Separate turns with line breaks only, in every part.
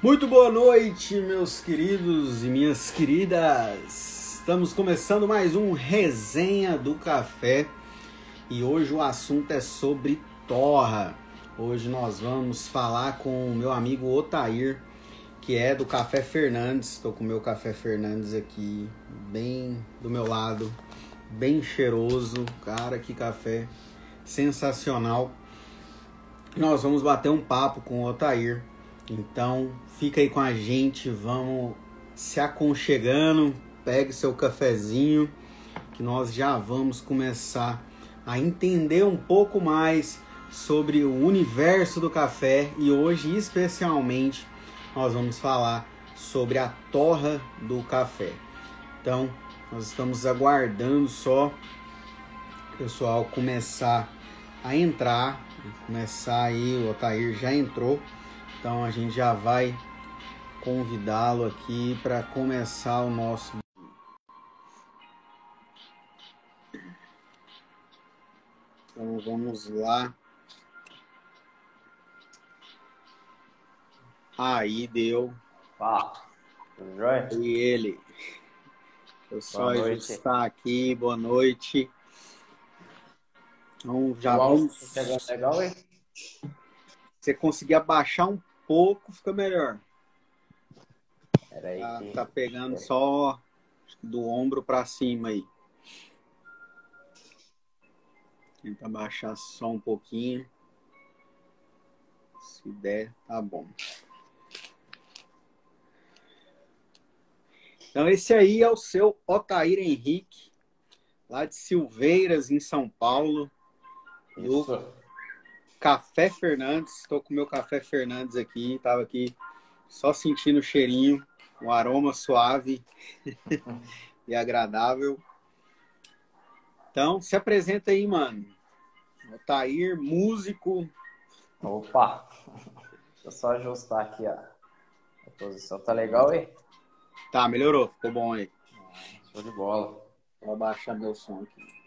Muito boa noite, meus queridos e minhas queridas. Estamos começando mais um Resenha do Café e hoje o assunto é sobre torra. Hoje nós vamos falar com o meu amigo Otair, que é do Café Fernandes. Estou com o meu Café Fernandes aqui, bem do meu lado, bem cheiroso. Cara, que café sensacional. Nós vamos bater um papo com o Otair. Então, fica aí com a gente, vamos se aconchegando, pegue seu cafezinho, que nós já vamos começar a entender um pouco mais sobre o universo do café. E hoje especialmente nós vamos falar sobre a torra do café. Então, nós estamos aguardando só o pessoal começar a entrar, começar aí, o Otair já entrou, então a gente já vai convidá-lo aqui para começar o nosso Então vamos lá. Aí deu.
Ah?
E ele. Eu só está aqui, boa noite. Então já
áudio
vamos.
legal, hein?
Você conseguir abaixar um pouco, fica melhor.
Pera aí.
Tá, tá pegando só acho que do ombro para cima aí. Tenta abaixar só um pouquinho. Se der, tá bom. Então esse aí é o seu Otair Henrique, lá de Silveiras, em São Paulo, do
Isso.
Café Fernandes. Estou com o meu Café Fernandes aqui, tava aqui só sentindo o cheirinho, um aroma suave e agradável. Então, se apresenta aí, mano. Otair, músico.
Opa! Deixa eu só ajustar aqui a, a posição. Tá legal, hein?
Tá, melhorou, ficou bom aí.
Show de bola.
Vou abaixar meu som aqui.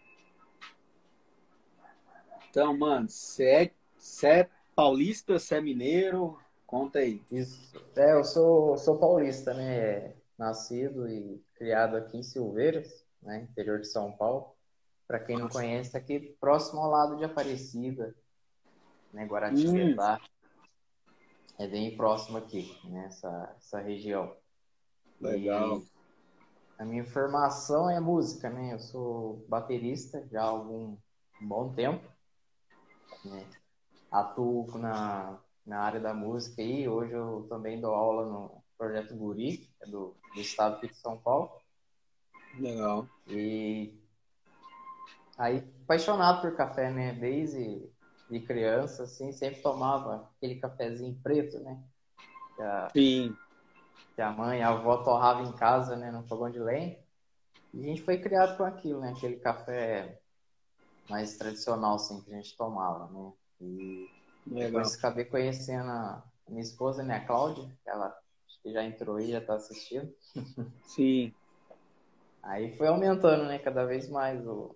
Então, mano, você é, você é paulista, você é mineiro? Conta aí.
Isso. É, eu sou, sou paulista, né? Nascido e criado aqui em Silveiras, né? Interior de São Paulo. Para quem não conhece, aqui próximo ao lado de Aparecida, né? Guaratinguetá. É bem próximo aqui, nessa essa região.
Legal.
E a minha formação é música, né? Eu sou baterista já há algum um bom tempo. Né? Atuo na, na área da música aí. Hoje eu também dou aula no Projeto Guri, é do, do estado aqui de São Paulo.
Legal.
E aí, apaixonado por café, né? Desde de criança, assim, sempre tomava aquele cafezinho preto, né? Que a-
Sim.
que a mãe, a avó torrava em casa, né, no fogão de lenha. E a gente foi criado com aquilo, né, aquele café mais tradicional, assim, que a gente tomava, né. E depois acabei conhecendo a minha esposa, né, a Cláudia, ela acho que já entrou aí, já tá assistindo.
Sim.
Aí foi aumentando, né, cada vez mais o,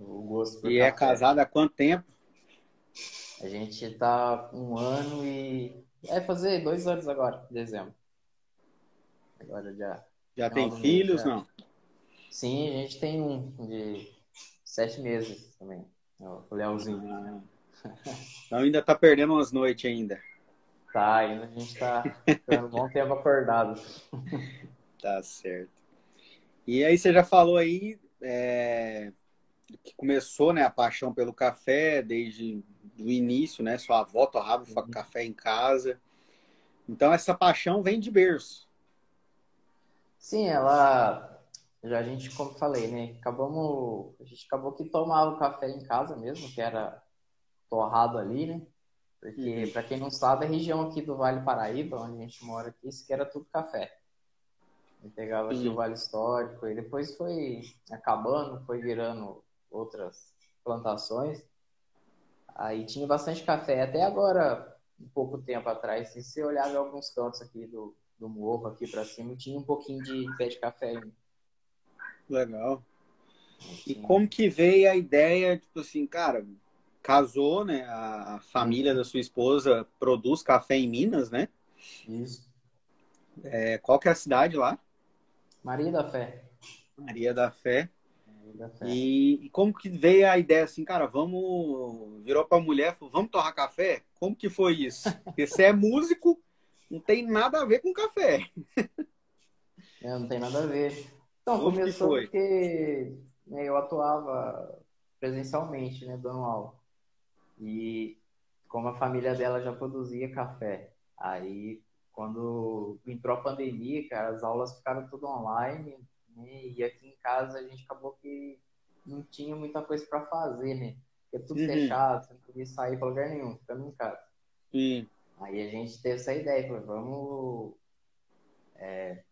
o gosto por
E é
café.
casado há quanto tempo?
A gente tá um ano e... Vai fazer dois anos agora, em dezembro. Agora já...
Já tem filhos?
já.
Não.
Sim, a gente tem um de sete meses também. é O Leozinho.
Ah. Então ainda tá perdendo umas noites ainda.
Tá, ainda a gente tá um bom tempo acordado.
Tá certo. E aí você já falou aí é, que começou né, a paixão pelo café desde o início, né? Sua avó torrava
Uhum.
café em casa. Então essa paixão vem de berço.
Sim, ela. Já a gente, como falei, né? Acabamos. A gente acabou que tomava o café em casa mesmo, que era torrado ali, né? Porque, para quem não sabe, a região aqui do Vale Paraíba, onde a gente mora aqui, isso que era tudo café. Gente pegava aqui o Vale Histórico e depois foi acabando, foi virando outras plantações. Aí tinha bastante café. Até agora, um pouco tempo atrás, se você olhar em alguns cantos aqui do, do morro, aqui para cima, tinha um pouquinho de pé de café ainda.
Legal. E
Tinha.
como que veio a ideia, tipo assim, cara, casou, né? A, família da sua esposa produz café em Minas, né?
Isso.
É, qual que é a cidade lá?
Maria da Fé.
Maria da Fé.
Maria da Fé.
E, e como que veio a ideia assim, cara, vamos. Virou pra mulher, falou, vamos torrar café? Como que foi isso? Porque você é músico, não tem nada a ver com café.
É, não tem nada a ver. Então,
Como
começou porque né, eu atuava presencialmente, né, dando aula. E como a família dela já produzia café, aí quando entrou a pandemia, cara, as aulas ficaram tudo online, né, e aqui em casa a gente acabou que não tinha muita coisa para fazer, né? Porque tudo
Uhum.
fechado, você não podia sair para lugar nenhum, ficando em casa. Aí a gente teve essa ideia, falou, vamos é,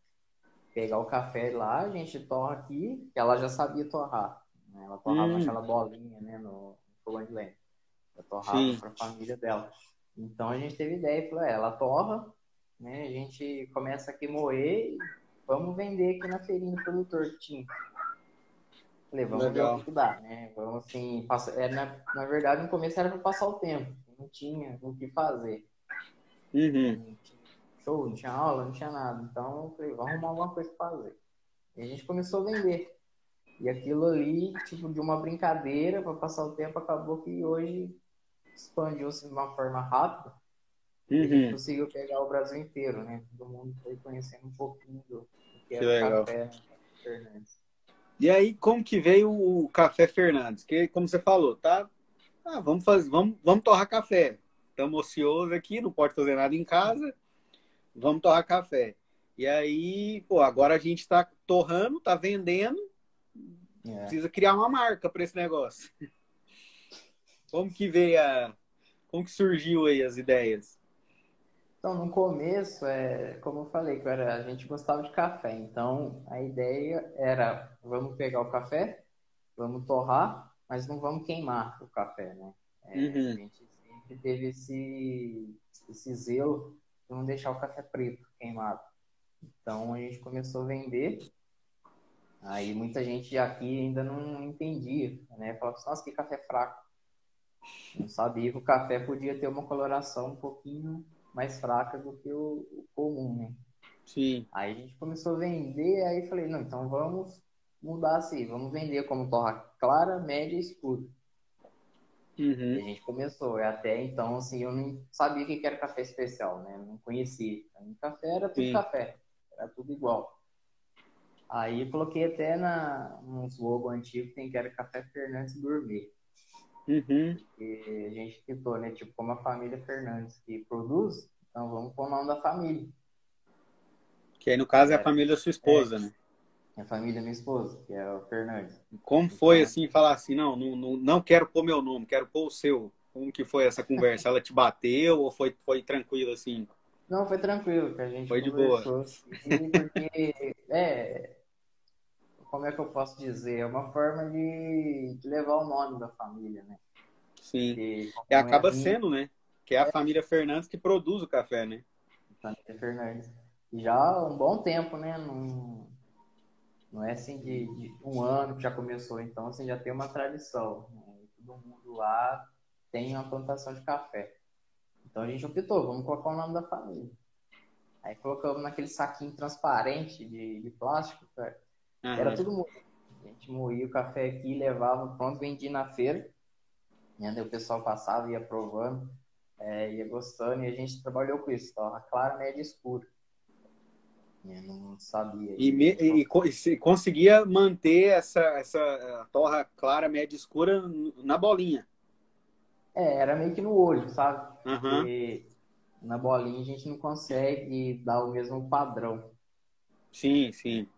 pegar o café lá, a gente torra aqui, que ela já sabia torrar. né? Ela torrava
Hum.
aquela bolinha, né, no, no de lenha. Ela torrava para a família dela. Então a gente teve ideia, falou, é, ela torra, né, a gente começa aqui a moer e vamos vender aqui na feirinha do produtor que tinha. Falei, vamos
Legal.
ver o que dá, né? Vamos assim, passa... é, na, na verdade no começo era para passar o tempo, não tinha o que fazer.
Uhum.
Show, não tinha aula, não tinha nada. Então falei, vamos arrumar alguma coisa pra fazer. E a gente começou a vender. E aquilo ali, tipo, de uma brincadeira para passar o tempo, acabou que hoje expandiu-se de uma forma rápida. E
Uhum.
conseguiu pegar o Brasil inteiro, né? Todo mundo foi conhecendo um pouquinho do que
Que legal.
o café? Fernandes.
E aí, como que veio o Café Fernandes? Que, como você falou, tá? Ah, vamos fazer, vamos, vamos torrar café. Estamos ociosos aqui, não pode fazer nada em casa. Vamos torrar café. E aí, pô, agora a gente tá torrando, tá vendendo,
É.
precisa criar uma marca para esse negócio. Como que veio a. Como que surgiu aí as ideias?
Então, no começo, é, como eu falei, que era, a gente gostava de café. Então, a ideia era, vamos pegar o café, vamos torrar, mas não vamos queimar o café, né? É,
Uhum.
A gente sempre teve esse, esse zelo de não deixar o café preto queimado. Então, a gente começou a vender. Aí, muita gente aqui ainda não entendia, né? Falava assim, nossa, que café fraco. Não sabia que o café podia ter uma coloração um pouquinho mais fraca do que o, o comum, né?
Sim.
Aí a gente começou a vender, aí falei, não, então vamos mudar assim, vamos vender como torra clara, média e escura. E a
Uhum.
gente começou, e até então, assim, eu não sabia o que que era café especial, né? Não conhecia. Mim, café era tudo
Sim.
café, era tudo igual. Aí coloquei até na, nos logo antigo, tem que era Café Fernandes Gourmet.
Uhum.
E a gente tentou, né? Tipo, como a família Fernandes que produz, então vamos pôr o nome da família.
Que aí, no caso, é a
É.
família da sua esposa, né?
A família da minha esposa, que é o Fernandes.
Como foi
Então-
assim, falar assim, não, não, não, não quero pôr meu nome, quero pôr o seu. Como que foi essa conversa? Ela te bateu ou foi, foi tranquilo assim?
Não, foi tranquilo, que a gente
Foi de
conversou, assim, porque, é, como é que eu posso dizer? É uma forma de, de levar o nome da família, né?
Sim.
Porque, como
E acaba
é
sendo, né? Que é a família Fernandes que produz o café, né?
família Fernandes. Já há um bom tempo, né? Não, não é assim de, de um ano que já começou, então assim, já tem uma tradição. Né? Todo mundo lá tem uma plantação de café. Então a gente optou, vamos colocar o nome da família. Aí colocamos naquele saquinho transparente de, de plástico, cara. Era tudo moído. A gente moía o café aqui, levava pronto, vendia na feira. E aí o pessoal passava, ia provando, é, ia gostando, e a gente trabalhou com isso, torra clara, média e escura. Eu não sabia.
E, me- e e se- conseguia manter essa, essa torra clara, média e escura na bolinha.
É, era meio que no olho, sabe?
Aham.
Porque na bolinha a gente não consegue dar o mesmo padrão.
Sim, sim.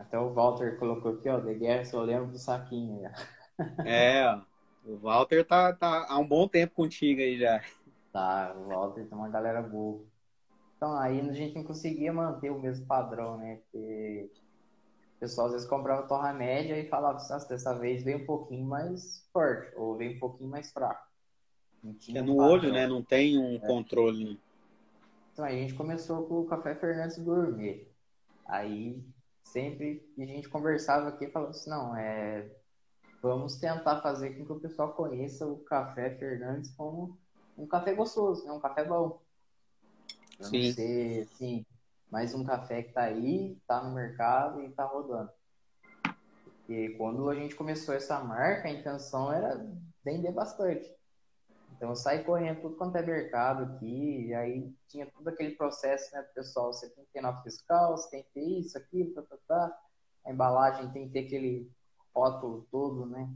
Até o Walter colocou aqui, ó, The Guerra, eu lembro do saquinho. já.
É, ó. o Walter tá, tá há um bom tempo contigo aí já.
Tá, o Walter tem uma galera boa. Então, aí a gente não conseguia manter o mesmo padrão, né? Porque o pessoal às vezes comprava torra média e falava, nossa, dessa vez veio um pouquinho mais forte, ou veio um pouquinho mais fraco.
É no
padrão.
olho, né? Não tem um controle. né?
Então, aí a gente começou com o Café Fernandes Gourmet. Aí, sempre que a gente conversava aqui, falava assim, não, é... Vamos tentar fazer com que o pessoal conheça o Café Fernandes como um café gostoso, né? Um café bom. Pra Sim. não ser, assim, mais um café que tá aí, tá no mercado e tá rodando. Porque quando a gente começou essa marca, a intenção era vender bastante. Então eu saí correndo tudo quanto é mercado aqui, e aí tinha todo aquele processo, né, pessoal, você tem que ter nota fiscal, você tem que ter isso, aquilo, tá, tá, tá. A embalagem tem que ter aquele rótulo todo, né?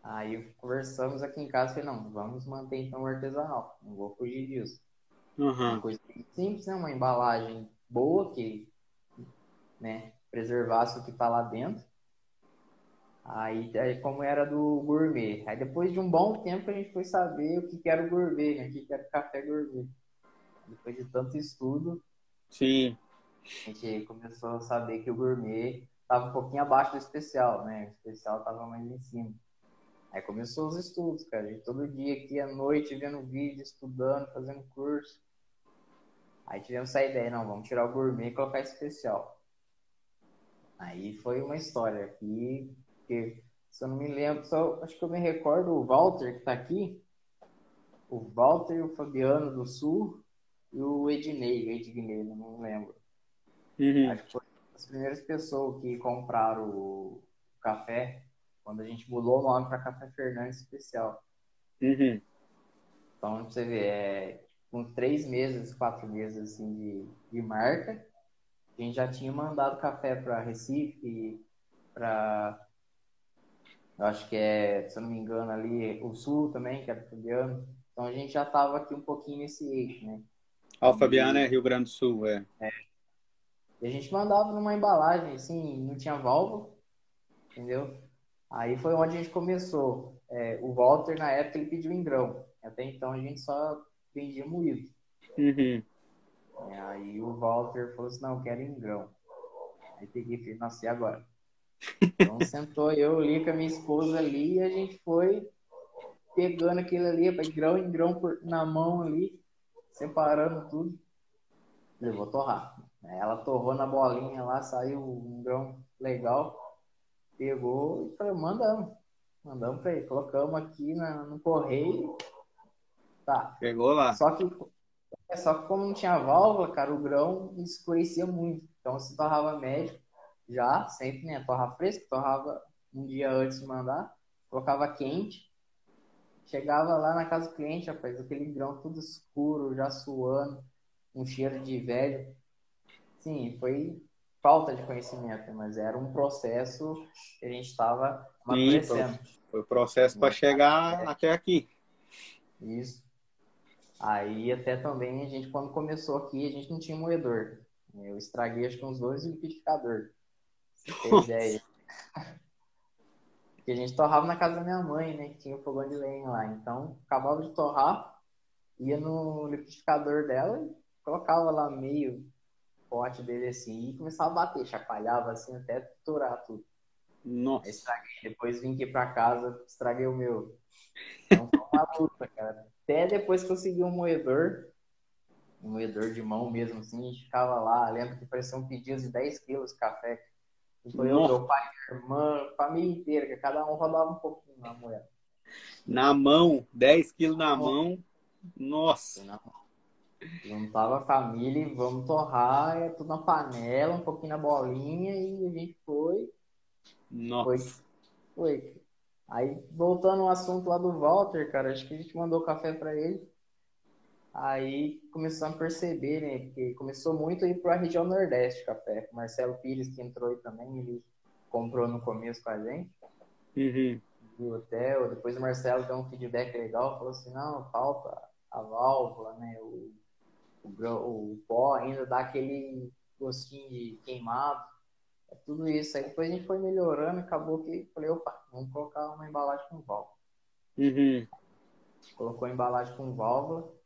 Aí conversamos aqui em casa e falei, não, vamos manter então o artesanal, não vou fugir disso.
Uhum.
Uma coisa simples, né? Uma embalagem boa que né, preservasse o que está lá dentro. Aí, aí, como era do gourmet. Aí depois de um bom tempo a gente foi saber o que, que era o gourmet, né? O que, que era o café gourmet. Depois de tanto estudo,
Sim.
a gente começou a saber que o gourmet estava um pouquinho abaixo do especial, né? O especial estava mais em cima. Aí começou os estudos, cara. A gente todo dia aqui à noite vendo vídeo, estudando, fazendo curso. Aí tivemos essa ideia, não, vamos tirar o gourmet e colocar especial. Aí foi uma história aqui porque se eu não me lembro, só acho que eu me recordo o Walter que está aqui, o Walter, o Fabiano do Sul e o Ednei, Ednei, não lembro.
Uhum.
Acho que foi as primeiras pessoas que compraram o café quando a gente mudou o nome para Café Fernandes Especial.
Uhum.
Então, você vê, é, com três meses, quatro meses assim, de, de marca, a gente já tinha mandado café para Recife, para eu acho que é, se eu não me engano, ali o Sul também, que era Fabiano. Então a gente já estava aqui um pouquinho nesse eixo, né?
Ah, o Fabiano é Rio Grande do Sul, é.
é. E a gente mandava numa embalagem, assim, não tinha válvula, entendeu? Aí foi onde a gente começou. É, o Walter, na época, ele pediu em grão. Até então a gente só vendia moído.
Uhum.
É, aí o Walter falou assim, não, eu quero em grão. Aí peguei e falei, nossa, e agora? Então sentou eu ali com a minha esposa ali e a gente foi pegando aquilo ali, grão em grão por, na mão ali, separando tudo. Levou torrar. Ela torrou na bolinha lá, saiu um grão legal, pegou e falou, mandamos. Mandamos pra ele, colocamos aqui na, no correio. Tá.
Pegou lá.
Só que, só que como não tinha válvula, cara, o grão escurecia muito. Então se torrava médio já, sempre, né? Torra fresco, torrava um dia antes de mandar, colocava quente, chegava lá na casa do cliente, rapaz, aquele grão tudo escuro, já suando, um cheiro de velho. Sim, foi falta de conhecimento, mas era um processo que a gente estava amadurecendo.
Foi o processo para chegar é. até aqui.
Isso. Aí até também a gente, quando começou aqui, a gente não tinha moedor. Eu estraguei acho que uns dois liquidificadores. Ideia. Porque a gente torrava na casa da minha mãe, né? Que tinha o fogão de lenha lá. Então, acabava de torrar, ia no liquidificador dela e colocava lá meio pote dele assim e começava a bater, chacoalhava assim até turar tudo.
Nossa.
Aí estraguei. Depois vim aqui pra casa, estraguei o meu. Então foi uma luta, cara. Até depois consegui um moedor, um moedor de mão mesmo, assim, a gente ficava lá, lembro que parecia um pedido de 10 quilos de café. Foi eu, meu pai, minha irmã, família inteira, que cada um rodava um pouquinho na moeda.
Na mão, 10 quilos na mão. Nossa.
Juntava a família e vamos torrar, é tudo na panela, um pouquinho na bolinha e a gente foi.
Nossa.
Foi. foi. Aí, voltando ao assunto lá do Walter, cara, acho que a gente mandou café para ele. Aí começamos a perceber, né? Que começou muito a ir para a região Nordeste café. O Marcelo Pires, que entrou aí também, ele comprou no começo com a gente.
Uhum.
o hotel. Depois o Marcelo deu um feedback legal, falou assim, não, falta a válvula, né? O, o, o pó ainda dá aquele gostinho de queimado. É tudo isso. Aí depois a gente foi melhorando, acabou que falei, opa, vamos colocar uma embalagem com válvula.
Uhum.
Colocou a embalagem com válvula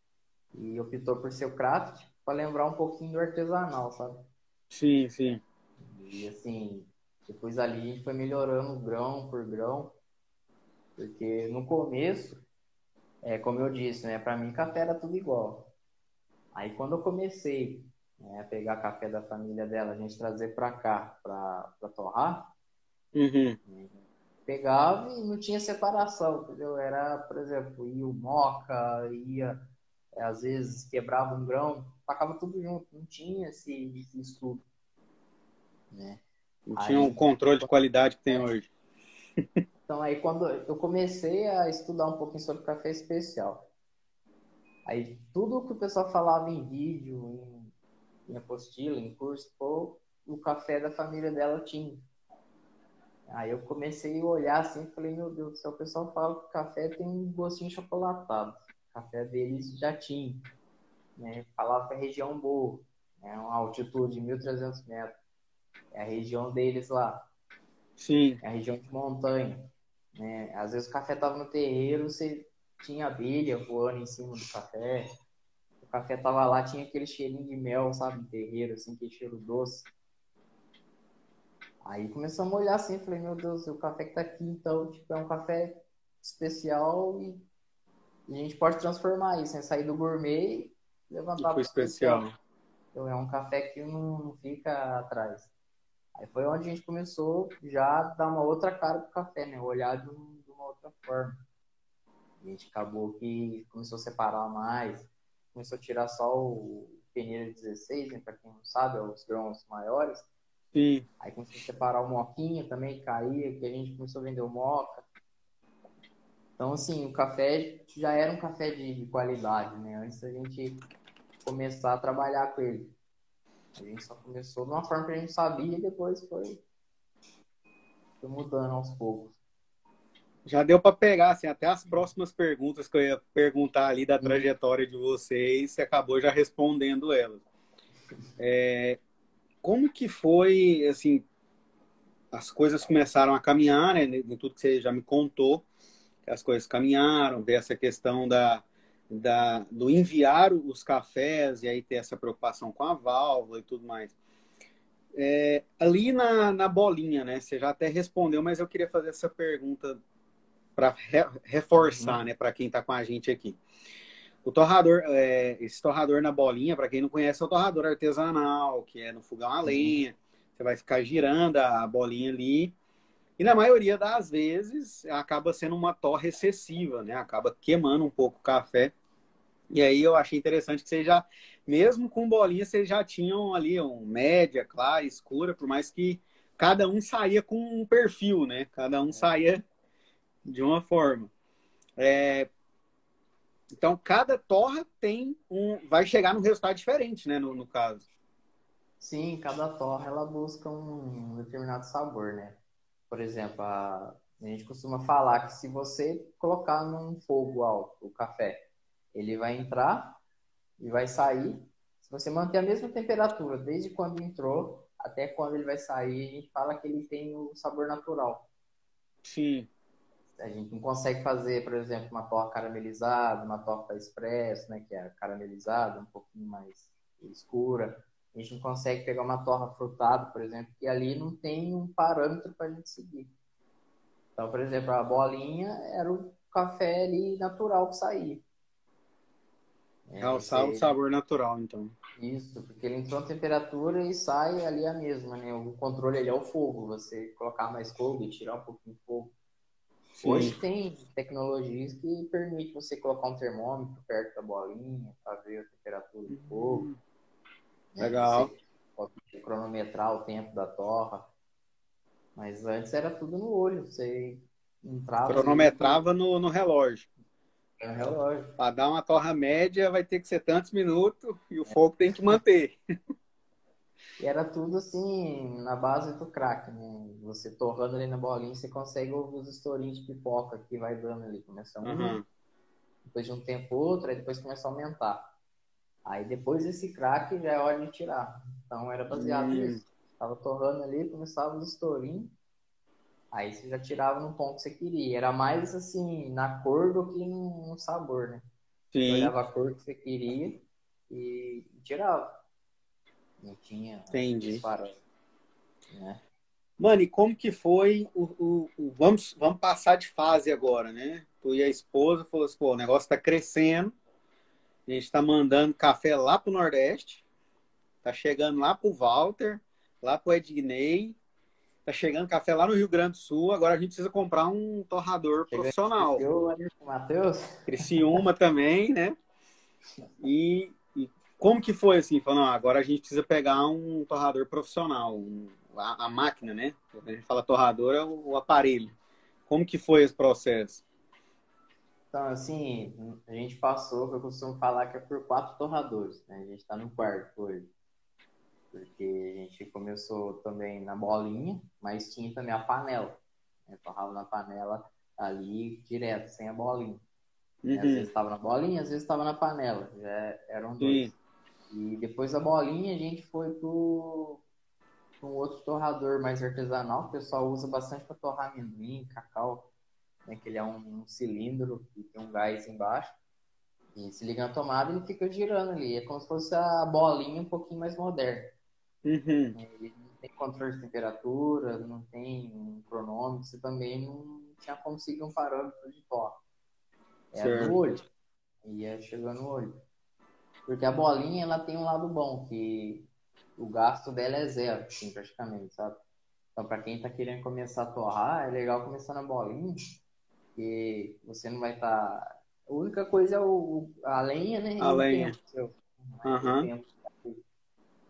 e optou por ser o craft para lembrar um pouquinho do artesanal, sabe?
Sim, sim.
E assim, depois ali a gente foi melhorando grão por grão, porque no começo, é, como eu disse, né, para mim café era tudo igual. Aí quando eu comecei né, a pegar café da família dela, a gente trazer para cá para torrar,
uhum.
pegava e não tinha separação, entendeu? Era, por exemplo, ia o moca, ia às vezes quebrava um grão, tacava tudo junto, não tinha esse, esse estudo.
Né? Não aí, tinha um controle de qualidade que tem hoje.
Então aí quando eu comecei a estudar um pouquinho sobre café especial, aí tudo que o pessoal falava em vídeo, em, em apostila, em curso, pô, o café da família dela tinha. Aí eu comecei a olhar assim e falei, meu Deus do céu, o pessoal fala que o café tem um gostinho chocolatado. Café deles já tinha. Né? Falava que é região boa, né? uma altitude de 1.300 metros. É a região deles lá.
Sim.
É a região de montanha. Né? Às vezes o café tava no terreiro, você tinha abelha voando em cima do café. O café tava lá, tinha aquele cheirinho de mel, sabe, no terreiro, assim, aquele cheiro doce. Aí começamos a olhar assim, falei, meu Deus, o café que tá aqui, então, tipo, é um café especial e a gente pode transformar isso, né? Sair do gourmet e levantar
para especial. especial.
Então é um café que não, não fica atrás. Aí foi onde a gente começou já a dar uma outra cara pro café, né? Olhar de, um, uma outra forma. A gente acabou que começou a separar mais, começou a tirar só o peneira 16, né? Para quem não sabe, é os grãos maiores
Sim.
Aí começou a separar o moquinha também, caía, que a gente começou a vender o moca. Então, assim, o café já era um café de, de qualidade, né? Antes da gente começar a trabalhar com ele. A gente só começou de uma forma que a gente sabia e depois foi, foi mudando aos poucos.
Já deu para pegar, assim, até as próximas perguntas que eu ia perguntar ali da trajetória de vocês, você acabou já respondendo elas. É, como que foi, assim, as coisas começaram a caminhar, né, em tudo que você já me contou, as coisas caminharam, ver essa questão da, da, do enviar os cafés e aí ter essa preocupação com a válvula e tudo mais. É, ali na, na bolinha, né? Você já até respondeu, mas eu queria fazer essa pergunta para re, reforçar, uhum. né, para quem está com a gente aqui. O torrador, é, esse torrador na bolinha, para quem não conhece, é o torrador artesanal, que é no fogão a lenha. Você vai ficar girando a bolinha ali. E na maioria das vezes acaba sendo uma torre excessiva, né? Acaba queimando um pouco o café. E aí eu achei interessante que vocês já, mesmo com bolinha, vocês já tinham ali um média, clara, escura, por mais que cada um saía com um perfil, né? Cada um saía de uma forma. É, então, cada torra tem um, vai chegar num resultado diferente, né, no, no caso.
Sim, cada torra ela busca um determinado sabor, né? Por exemplo, a, a gente costuma falar que se você colocar num fogo alto o café, ele vai entrar e vai sair. Se você manter a mesma temperatura desde quando entrou até quando ele vai sair, a gente fala que ele tem o sabor natural.
Sim.
A gente não consegue fazer, por exemplo, uma torta caramelizada, uma torta expresso, né, que é caramelizada, um pouquinho mais escura. A gente não consegue pegar uma torta frutada, por exemplo, que ali não tem um parâmetro para a gente seguir. Então, por exemplo, a bolinha era o café ali natural que saía.
Realçar é, o sabor natural, então.
Isso, porque ele entrou na temperatura e sai ali a mesma, né? O controle ali é o fogo. Você colocar mais fogo e tirar um pouquinho de fogo. Sim. Hoje tem tecnologias que permitem você colocar um termômetro perto da bolinha para ver a temperatura do fogo. Hum.
Legal.
Você pode cronometrar o tempo da torra. Mas antes era tudo no olho. Você entrava.
Cronometrava e... no, no relógio.
É no relógio.
Para dar uma torra média vai ter que ser tantos minutos e o é. fogo tem que manter.
E era tudo assim, na base do crack, né? Você torrando ali na bolinha, você consegue ouvir os estourinhos de pipoca que vai dando ali. Começa um, uhum. depois de um tempo outro, aí depois começa a aumentar. Aí depois desse crack já é hora de tirar. Então era baseado uhum. nisso. Tava torrando ali, começava os estourinhos. Aí você já tirava no ponto que você queria. Era mais assim, na cor do que no sabor, né?
Sim. Você
olhava a cor que você queria e tirava. Não tinha.
Entendi. né? Mano, e como que foi o, o, o, vamos, vamos passar de fase agora, né? Tu e a esposa falou assim, pô, o negócio tá crescendo. A gente tá mandando café lá pro Nordeste. Tá chegando lá pro Walter, lá pro Ednei. Tá chegando café lá no Rio Grande do Sul. Agora a gente precisa comprar um torrador profissional.
Matheus.
Criciúma também, né? E como que foi assim? Falando, agora a gente precisa pegar um torrador profissional, um, a, a, máquina, né? A gente fala torrador é o, o aparelho. Como que foi esse processo?
Então, assim, a gente passou, eu costumo falar que é por quatro torradores, né? A gente está no quarto hoje. Porque a gente começou também na bolinha, mas tinha também a panela. Né? Torrava na panela ali direto, sem a bolinha. Uhum. Às vezes estava na bolinha, às vezes estava na panela. Já eram dois. Sim. E depois da bolinha a gente foi pro, pro um outro torrador mais artesanal, que o pessoal usa bastante para torrar amendoim, cacau né, que ele é um, um, cilindro e tem um gás embaixo. E se liga na tomada ele fica girando ali. É como se fosse a bolinha um pouquinho mais moderna.
Uhum.
Ele não tem controle de temperatura, não tem um cronômetro, você também não tinha como seguir um parâmetro de toque. É certo. do olho. Ia chegando no olho. Porque a bolinha ela tem um lado bom, que o gasto dela é zero, assim, praticamente, sabe? Então, para quem está querendo começar a torrar, é legal começar na bolinha, porque você não vai estar. Tá... A única coisa é o, a lenha, né?
A lenha.
Uhum.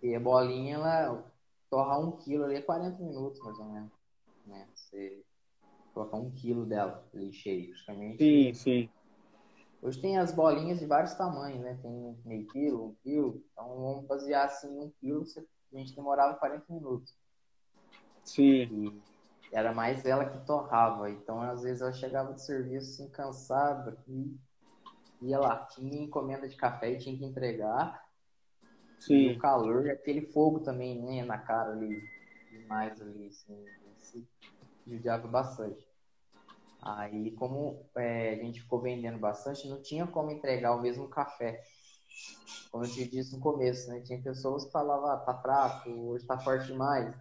E a bolinha, ela torra um quilo ali, é 40 minutos mais ou menos. Né? Você colocar um quilo dela ali cheio, praticamente.
Sim, sim.
Hoje tem as bolinhas de vários tamanhos, né? Tem meio quilo, um quilo. Então vamos basear assim, um quilo, a gente demorava 40 minutos.
Sim.
E era mais ela que torrava. Então, às vezes, ela chegava do serviço assim, cansada, e ia lá, tinha encomenda de café e tinha que entregar.
Sim.
E o calor, aquele fogo também, né, na cara ali, demais ali, assim, se judiava bastante. Aí, como é, a gente ficou vendendo bastante, não tinha como entregar o mesmo café. Como eu te disse no começo, né? Tinha pessoas que falavam, ah, tá fraco, hoje tá forte demais.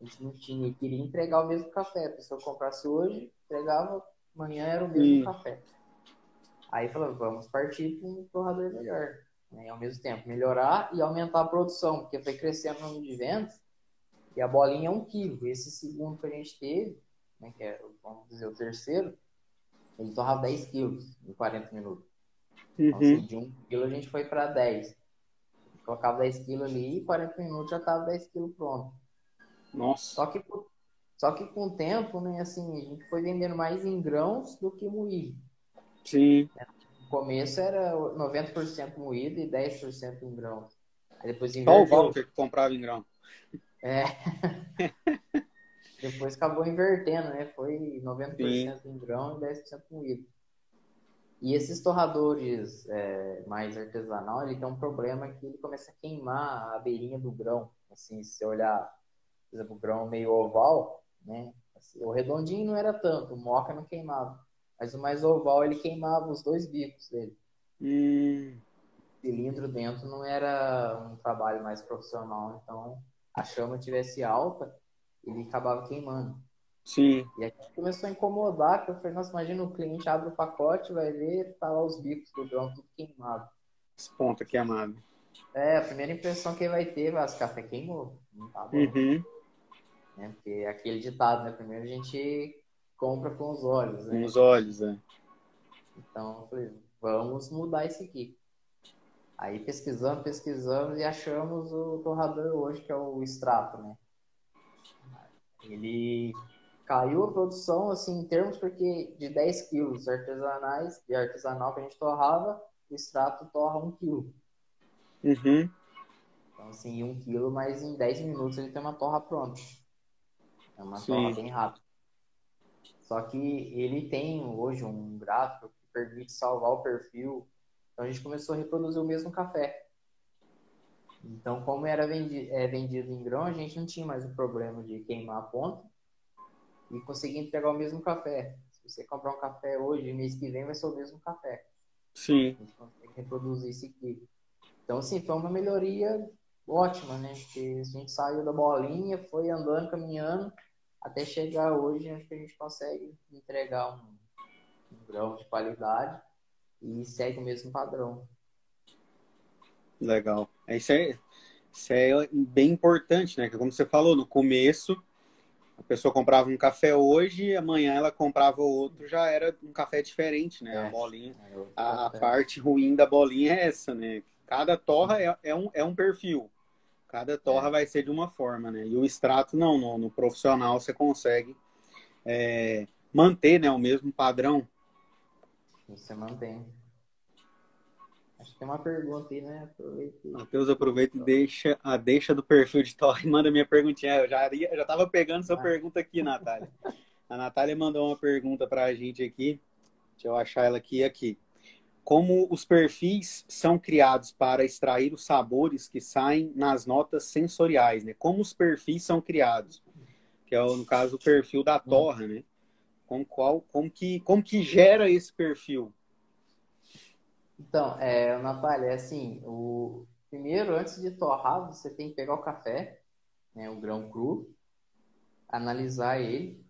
A gente não tinha, queria entregar o mesmo café. A pessoa comprasse hoje, entregava, amanhã era o mesmo Sim. café. Aí falou, vamos partir para um torrador melhor. Né? Ao mesmo tempo, melhorar e aumentar a produção, porque foi crescendo o número de vendas e a bolinha é um quilo. Esse segundo que a gente teve, né, que é, vamos dizer, o terceiro, ele torrava 10 quilos em 40 minutos. Então, uhum. Então, assim, de 1 quilo a gente foi para 10. Colocava 10 quilos ali e 40 minutos já estava 10 quilos pronto.
Nossa.
Só que, só que com o tempo, né, assim, a gente foi vendendo mais em grãos do que moído.
Sim.
No começo era 90% moído e 10% em grãos.
Aí depois inverteu. Só o Walter que comprava em grão.
É. depois acabou invertendo, né? Foi 90% Sim. em grão e 10% moído. E esses torradores é, mais artesanal, ele tem um problema que ele começa a queimar a beirinha do grão. Assim, se você olhar por exemplo, o grão meio oval, né? Assim, o redondinho não era tanto, o moca não queimava. Mas o mais oval, ele queimava os dois bicos dele.
Hum.
O cilindro dentro não era um trabalho mais profissional, então a chama tivesse alta, ele acabava queimando.
Sim.
E aí começou a incomodar, que eu falei, nossa, imagina o cliente abre o pacote, vai ver, tá lá os bicos do grão tudo queimado.
Esse ponto queimado.
É, a primeira impressão que ele vai ter, vai, esse café queimou. Não tá bom.
Uhum.
Né? Porque é aquele ditado, né? Primeiro a gente compra com os olhos, né?
Com os olhos, é.
Então, eu falei, vamos mudar isso aqui. Aí pesquisamos, pesquisamos e achamos o torrador hoje, que é o extrato, né? Ele caiu a produção, assim, em termos, porque de 10 quilos artesanais, de artesanal que a gente torrava, o extrato torra 1 quilo.
Uhum.
Então, assim, 1 quilo, mas em 10 minutos ele tem uma torra pronta. É uma Sim. torra bem rápida. Só que ele tem hoje um gráfico que permite salvar o perfil. Então a gente começou a reproduzir o mesmo café. Então, como era vendido, é vendido em grão, a gente não tinha mais o problema de queimar a ponta e conseguir entregar o mesmo café. Se você comprar um café hoje, mês que vem vai ser o mesmo café.
Sim.
A gente consegue reproduzir isso aqui. Então, assim, foi uma melhoria ótima, né? Porque a gente saiu da bolinha, foi andando, caminhando, até chegar hoje, acho que a gente consegue entregar um, um grão de qualidade e segue o mesmo padrão.
Legal. É, isso é, isso é bem importante, né? Que como você falou, no começo a pessoa comprava um café hoje, amanhã ela comprava outro, já era um café diferente, né? É, a bolinha. É a, a parte ruim da bolinha é essa, né? Cada torra é, é, um, é um perfil. Cada torra é. vai ser de uma forma, né? E o extrato, não. No, no profissional, você consegue é, manter né, o mesmo padrão.
Você mantém. Acho que tem uma pergunta aí, né?
Aproveita. Matheus, aproveita e deixa a deixa do perfil de torre e manda minha perguntinha. Eu já, ia, já tava pegando sua ah. pergunta aqui, Natália. A Natália mandou uma pergunta para a gente aqui. Deixa eu achar ela aqui aqui. Como os perfis são criados para extrair os sabores que saem nas notas sensoriais, né? Como os perfis são criados? Que é, no caso, o perfil da torra, né? Como, qual, como, que, como que gera esse perfil?
Então, é, Natália, é assim, o... primeiro, antes de torrar, você tem que pegar o café, né, o grão cru, analisar ele,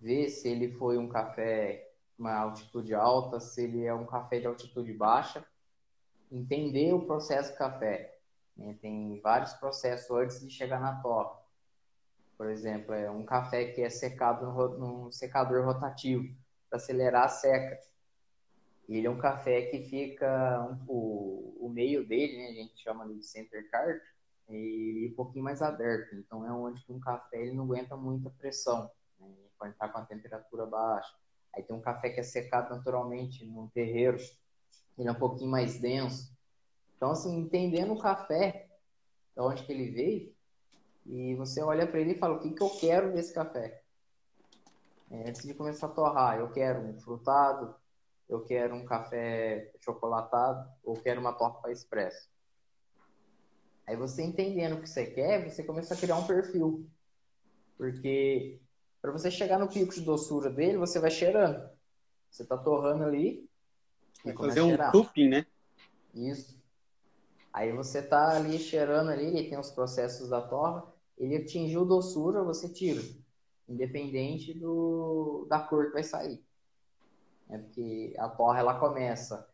ver se ele foi um café uma altitude alta, se ele é um café de altitude baixa, entender o processo café. Né? Tem vários processos antes de chegar na torre. Por exemplo, é um café que é secado num secador rotativo para acelerar a seca. Ele é um café que fica um, o, o meio dele, né, a gente chama de center card, e um pouquinho mais aberto. Então é onde um café ele não aguenta muita pressão, né? pode estar com a temperatura baixa. Aí tem um café que é secado naturalmente no terreiro, ele é um pouquinho mais denso. Então assim, entendendo o café, de onde que ele veio, e você olha para ele e fala o que que eu quero desse café. É, antes de começar a torrar, eu quero um frutado, eu quero um café chocolatado ou quero uma torta expresso. Aí você entendendo o que você quer, você começa a criar um perfil. Porque para você chegar no pico de doçura dele, você vai cheirando. Você tá torrando ali.
Vai fazer um cupping, né?
Isso. Aí você tá ali cheirando ali, ele tem os processos da torra, ele atingiu doçura, você tira. Independente do, da cor que vai sair. É porque a torra ela começa,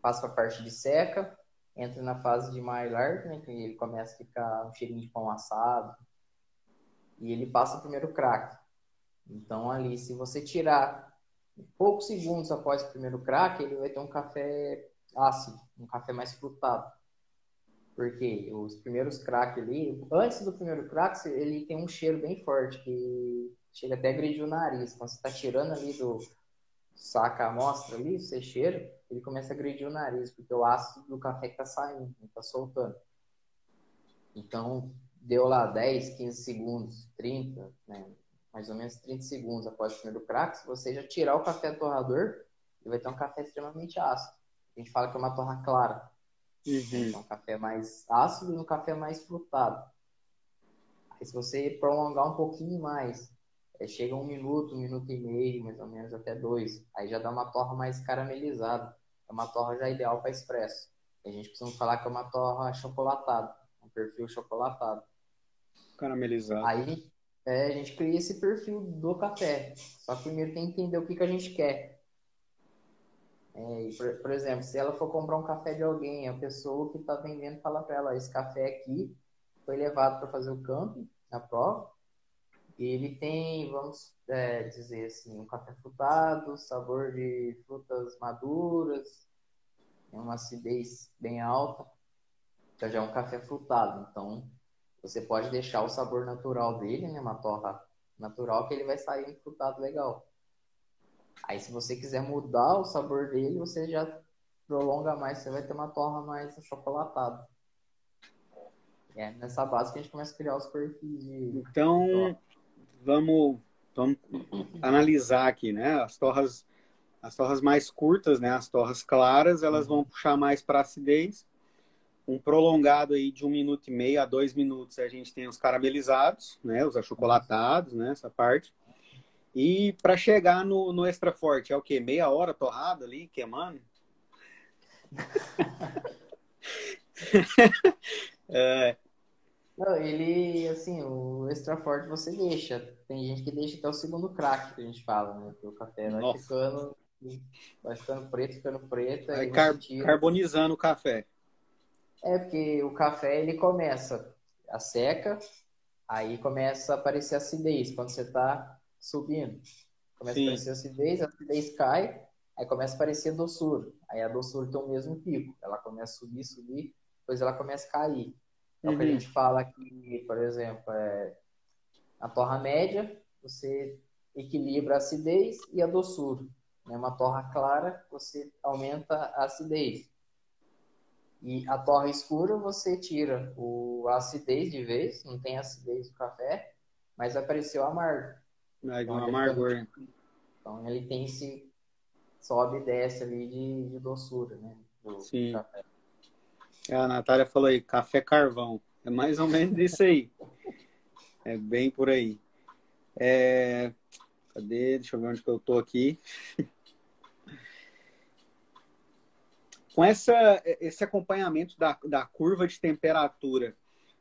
passa para a parte de seca, entra na fase de Maillard, né, que ele começa a ficar um cheirinho de pão assado, e ele passa o primeiro crack. Então ali, se você tirar poucos segundos após o primeiro crack, ele vai ter um café ácido, um café mais frutado. Porque os primeiros crack ali, antes do primeiro crack, ele tem um cheiro bem forte, que chega até a agredir o nariz. Quando você está tirando ali do, saca a amostra ali, você cheira, ele começa a agredir o nariz, porque o ácido do café está saindo, está soltando. Então, deu lá 10, 15 segundos, 30, né? mais ou menos 30 segundos após o primeiro crack, se você já tirar o café do torrador, ele vai ter um café extremamente ácido. A gente fala que é uma torra clara. Uhum. Então, um café mais ácido e um café mais frutado. Aí, se você prolongar um pouquinho mais, é, chega um minuto, um minuto e meio, mais ou menos, até dois. Aí já dá uma torra mais caramelizada. É uma torra já ideal para expresso. A gente costuma falar que é uma torra chocolatada, um perfil chocolatado.
Caramelizado.
Aí é, a gente cria esse perfil do café. Só que primeiro tem que entender o que, que a gente quer. É, por, por, exemplo, se ela for comprar um café de alguém, a pessoa que está vendendo fala para ela: esse café aqui foi levado para fazer o camping, na prova, ele tem, vamos é, dizer assim, um café frutado, sabor de frutas maduras, uma acidez bem alta. Então já é um café frutado. Então você pode deixar o sabor natural dele, né, uma torra natural, que ele vai sair um frutado legal. Aí se você quiser mudar o sabor dele, você já prolonga mais, você vai ter uma torra mais achocolatada. É nessa base que a gente começa a criar os perfis de.
Então, vamos, vamos analisar aqui, né? As torras, as torras mais curtas, né? As torras claras, elas vão puxar mais para acidez. Um prolongado aí de um minuto e meio a dois minutos, a gente tem os caramelizados, né? Os achocolatados, né? Essa parte. E para chegar no, no extra forte, é o quê? Meia hora torrada ali, queimando?
é, não, ele, assim, o extra forte você deixa. Tem gente que deixa até o segundo crack, que a gente fala, né? Que o café vai Nossa. ficando, vai ficando preto, ficando preto.
Vai car carbonizando o café.
É, porque o café, ele começa a seca, aí começa a aparecer acidez, quando você tá subindo. Começa Sim. a aparecer acidez, a acidez cai, aí começa a aparecer doçura. Aí a doçura tem o mesmo pico. Ela começa a subir, subir, depois ela começa a cair. Então, uhum. o que a gente fala que, por exemplo, é a torra média, você equilibra a acidez e a doçura. Né? Uma torra clara, você aumenta a acidez. E a torra escura, você tira o, a acidez de vez, não tem acidez do café, mas apareceu amargo.
Vai então, um amargor.
então ele tem esse sobe e desce ali de, de doçura, né? Do
Sim. Café. É, a Natália falou aí, café carvão. É mais ou menos isso aí. É bem por aí. É... Cadê? Deixa eu ver onde que eu tô aqui. Com essa, esse acompanhamento da, da curva de temperatura,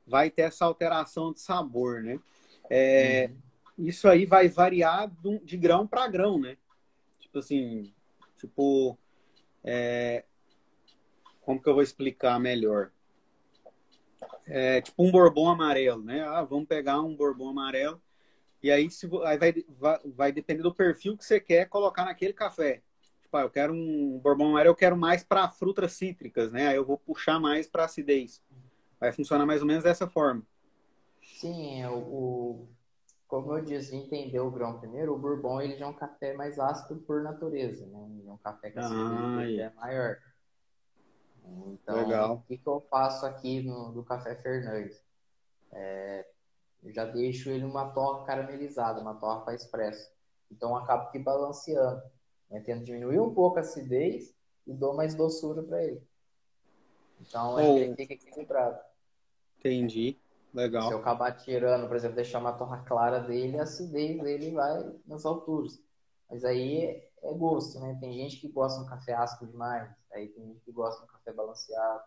vai ter essa alteração de sabor, né? É, uhum. Isso aí vai variar de grão para grão, né? Tipo assim, tipo, é, como que eu vou explicar melhor? É, tipo um bourbon amarelo, né? Ah, vamos pegar um bourbon amarelo e aí, se, aí vai, vai, vai depender do perfil que você quer colocar naquele café. Tipo, ah, eu quero um bourbon amarelo, eu quero mais para frutas cítricas, né? Aí eu vou puxar mais para acidez. Vai funcionar mais ou menos dessa forma.
Sim, é, o, o, como eu disse, entender o grão primeiro, o bourbon ele já é um café mais ácido por natureza, né? Ele é um café que ah, é maior. Então, Legal. o que, que eu faço aqui no, do Café Fernandes? É, eu já deixo ele uma torra caramelizada, uma torra para expresso. Então, eu acabo que balanceando. Né? Tento diminuir um pouco a acidez e dou mais doçura para ele. Então, oh. ele fica equilibrado.
Entendi. Legal.
Se eu acabar tirando, por exemplo, deixar uma torra clara dele, a acidez dele vai nas alturas. Mas aí é gosto, né? Tem gente que gosta de um café ácido demais, aí tem gente que gosta de um café balanceado.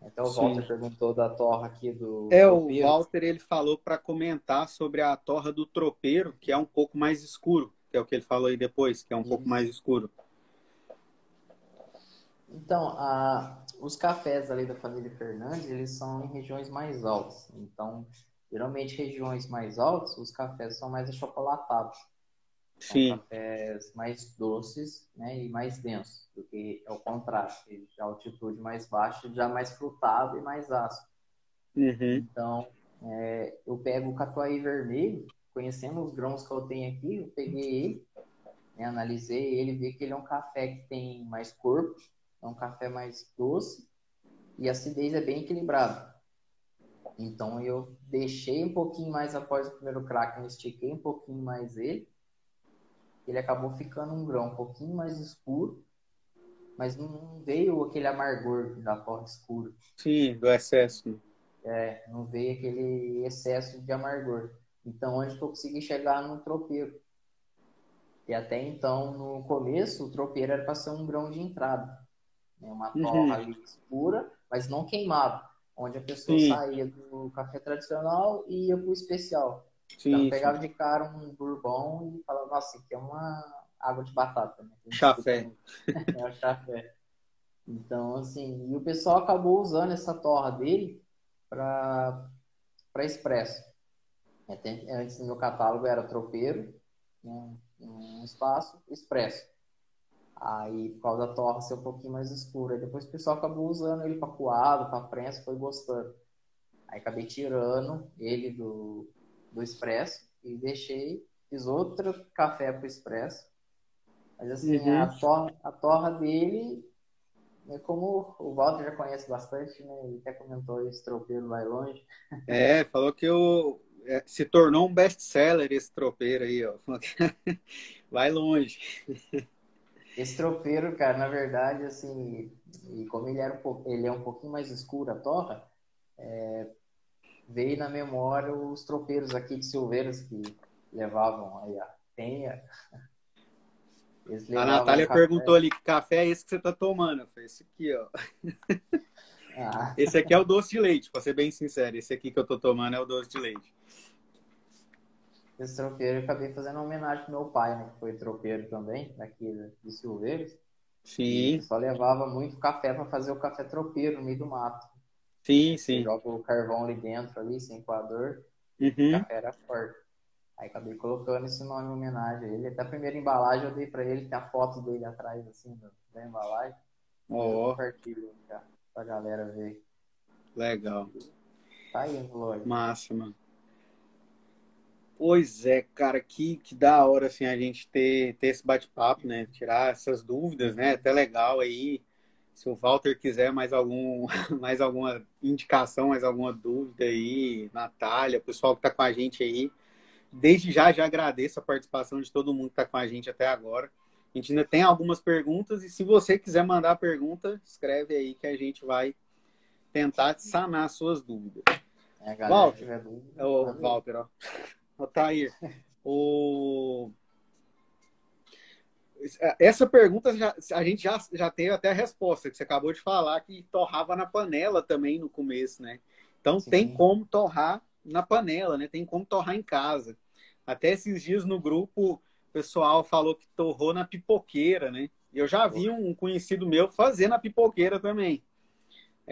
Até o Sim. Walter perguntou da torra aqui do.
É, tropeiro. o Walter ele falou para comentar sobre a torra do tropeiro, que é um pouco mais escuro, é o que ele falou aí depois, que é um Isso. pouco mais escuro.
Então, a, os cafés ali da família Fernandes, eles são em regiões mais altas. Então, geralmente regiões mais altas, os cafés são mais achocolatados. Sim. São cafés mais doces né, e mais densos, do que é o contrário. A altitude mais baixa já mais frutado e mais ácido. Uhum. Então, é, eu pego o catuai vermelho, conhecendo os grãos que eu tenho aqui, eu peguei ele, né, analisei ele, vi que ele é um café que tem mais corpo, é um café mais doce e a acidez é bem equilibrada. Então eu deixei um pouquinho mais após o primeiro crack, eu estiquei um pouquinho mais ele ele acabou ficando um grão um pouquinho mais escuro, mas não veio aquele amargor da torta escura.
Sim, do excesso.
É, não veio aquele excesso de amargor. Então, onde que eu consegui chegar no tropeiro? E até então, no começo, o tropeiro era para ser um grão de entrada. Né? Uma torra uhum. ali escura, mas não queimado. Onde a pessoa Sim. saía do café tradicional e ia para o especial. Sim, então, pegava sim. de cara um bourbon e falava, nossa, aqui é uma água de batata. Né?
Chafé.
É o chafé. Então, assim, e o pessoal acabou usando essa torra dele para expresso. Até, antes no meu catálogo era tropeiro, né, um espaço, expresso. Aí, por causa da torra ser um pouquinho mais escura. Aí depois o pessoal acabou usando ele para coado, para prensa, foi gostando. Aí acabei tirando ele do, do Expresso e deixei, fiz outro café pro Expresso. Mas assim, uhum. a, torra, a torra dele, é como o Walter já conhece bastante, né? Ele até comentou esse tropeiro vai longe.
É, falou que o, é, se tornou um best-seller esse tropeiro aí, ó. vai longe.
Esse tropeiro, cara, na verdade, assim, e como ele, era um, ele é um pouquinho mais escuro a torra, é, veio na memória os tropeiros aqui de Silveiras que levavam aí a penha.
A Natália perguntou ali que café é esse que você está tomando. Foi esse aqui, ó. Ah. Esse aqui é o doce de leite, para ser bem sincero. Esse aqui que eu estou tomando é o doce de leite.
Esse tropeiro eu acabei fazendo uma homenagem pro meu pai, né? Que foi tropeiro também, daqui de Silveiras.
Sim.
só levava muito café para fazer o café tropeiro no meio do mato.
Sim, sim.
Joga o carvão ali dentro, ali, sem coador.
Uhum.
O café era forte. Aí acabei colocando esse nome em homenagem a ele. Até a primeira embalagem eu dei pra ele, tem a foto dele atrás, assim, da embalagem.
Ó.
Eu compartilho pra, pra galera ver.
Legal.
Tá aí.
Massa, mano. Pois é, cara, que, que da hora, assim, a gente ter, ter esse bate-papo, né? Tirar essas dúvidas, né? Até legal aí. Se o Walter quiser mais algum, mais alguma indicação, mais alguma dúvida aí, Natália, o pessoal que tá com a gente aí. Desde já, já agradeço a participação de todo mundo que tá com a gente até agora. A gente ainda tem algumas perguntas e se você quiser mandar pergunta, escreve aí que a gente vai tentar sanar suas dúvidas.
É, a galera
Walter,
tiver dúvida. Aí.
Walter, ó. Ô, Tair, o... Essa pergunta já- a gente já, já teve até a resposta, que você acabou de falar que torrava na panela também no começo, né? Então
Sim.
tem como torrar na panela, né? Tem como torrar em casa. Até esses dias no grupo, o pessoal falou que torrou na pipoqueira, né? Eu já vi um conhecido meu fazer na pipoqueira também.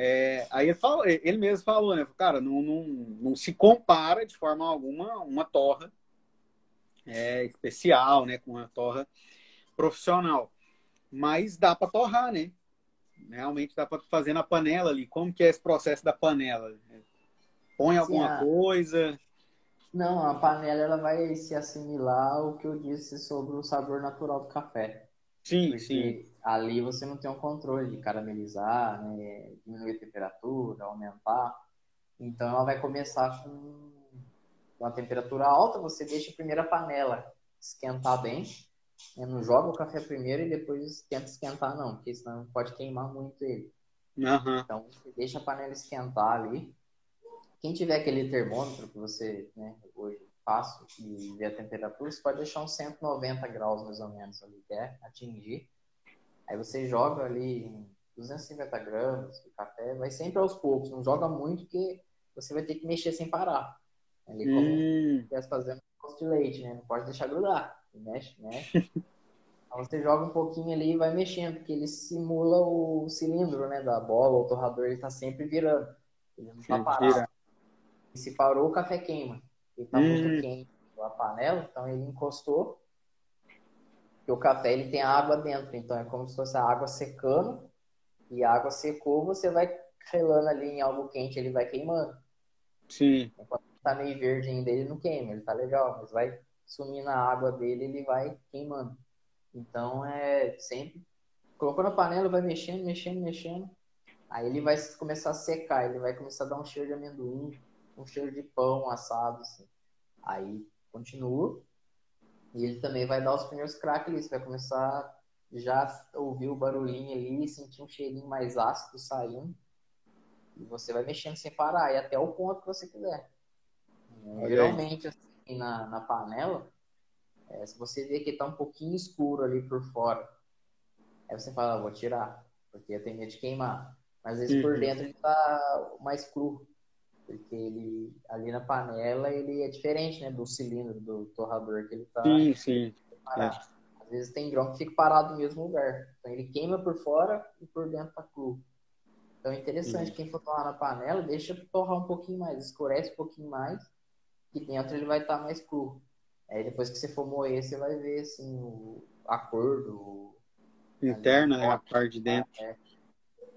É, aí ele, falou, ele mesmo falou, né? Cara, não, não, não se compara de forma alguma uma torra é, especial, né? Com uma torra profissional. Mas dá para torrar, né? Realmente dá para fazer na panela ali. Como que é esse processo da panela? Põe alguma
a-
coisa?
Não, a panela ela vai se assimilar ao que eu disse sobre o sabor natural do café.
Sim,
Porque
sim.
ali você não tem um controle de caramelizar, né, diminuir a temperatura, aumentar. Então ela vai começar com uma temperatura alta, você deixa a primeira panela esquentar bem. né, Não joga o café primeiro e depois tenta esquentar, não, porque senão pode queimar muito ele.
Aham.
Então, você deixa a panela esquentar ali. Quem tiver aquele termômetro que você, né, hoje passa e vê a temperatura, você pode deixar uns 190 graus mais ou menos ali, quer atingir. Aí você joga ali 250 gramas de café, vai sempre aos poucos, não joga muito que você vai ter que mexer sem parar. Ali como
Hum,
estivesse fazendo doce de leite, né? Não pode deixar grudar. Mexe, mexe. Então você joga um pouquinho ali e vai mexendo, porque ele simula o cilindro, né? Da bola, o torrador, ele tá sempre virando. Ele não tá parado. E se parou, o café queima. Ele tá
Hum.
muito quente a panela, então ele encostou. O café, ele tem água dentro. Então é como se fosse a água secando. E a água secou, você vai relando ali em algo quente, ele vai queimando
sim.
tá meio verde ainda, ele não queima, ele tá legal, mas vai sumir na água dele, ele vai queimando. Então é sempre colocou na panela, vai mexendo, mexendo, mexendo. Aí ele vai começar a secar, ele vai começar a dar um cheiro de amendoim, um cheiro de pão assado, assim. Aí continua. E ele também vai dar os primeiros craques ali, você vai começar já a ouvir o barulhinho ali, sentir um cheirinho mais ácido saindo. E você vai mexendo sem parar, e até o ponto que você quiser.
Olha aí.
Geralmente, assim, na, na panela, é, se você vê que tá um pouquinho escuro ali por fora, aí você fala, ah, vou tirar, porque eu tenho medo de queimar. Mas às vezes por
Uhum.
dentro ele tá mais cru, porque ele ali na panela ele é diferente, né, do cilindro do torrador que ele tá
Sim, sim.
parado. Às vezes tem grão que fica parado no mesmo lugar. Então ele queima por fora e por dentro tá cru. Então é interessante, quem for torrar na panela, deixa torrar um pouquinho mais, escurece um pouquinho mais, e dentro ele vai estar mais cru. Aí depois que você for moer, você vai ver assim o, a cor do.
Interna, né? A parte de dentro.
É,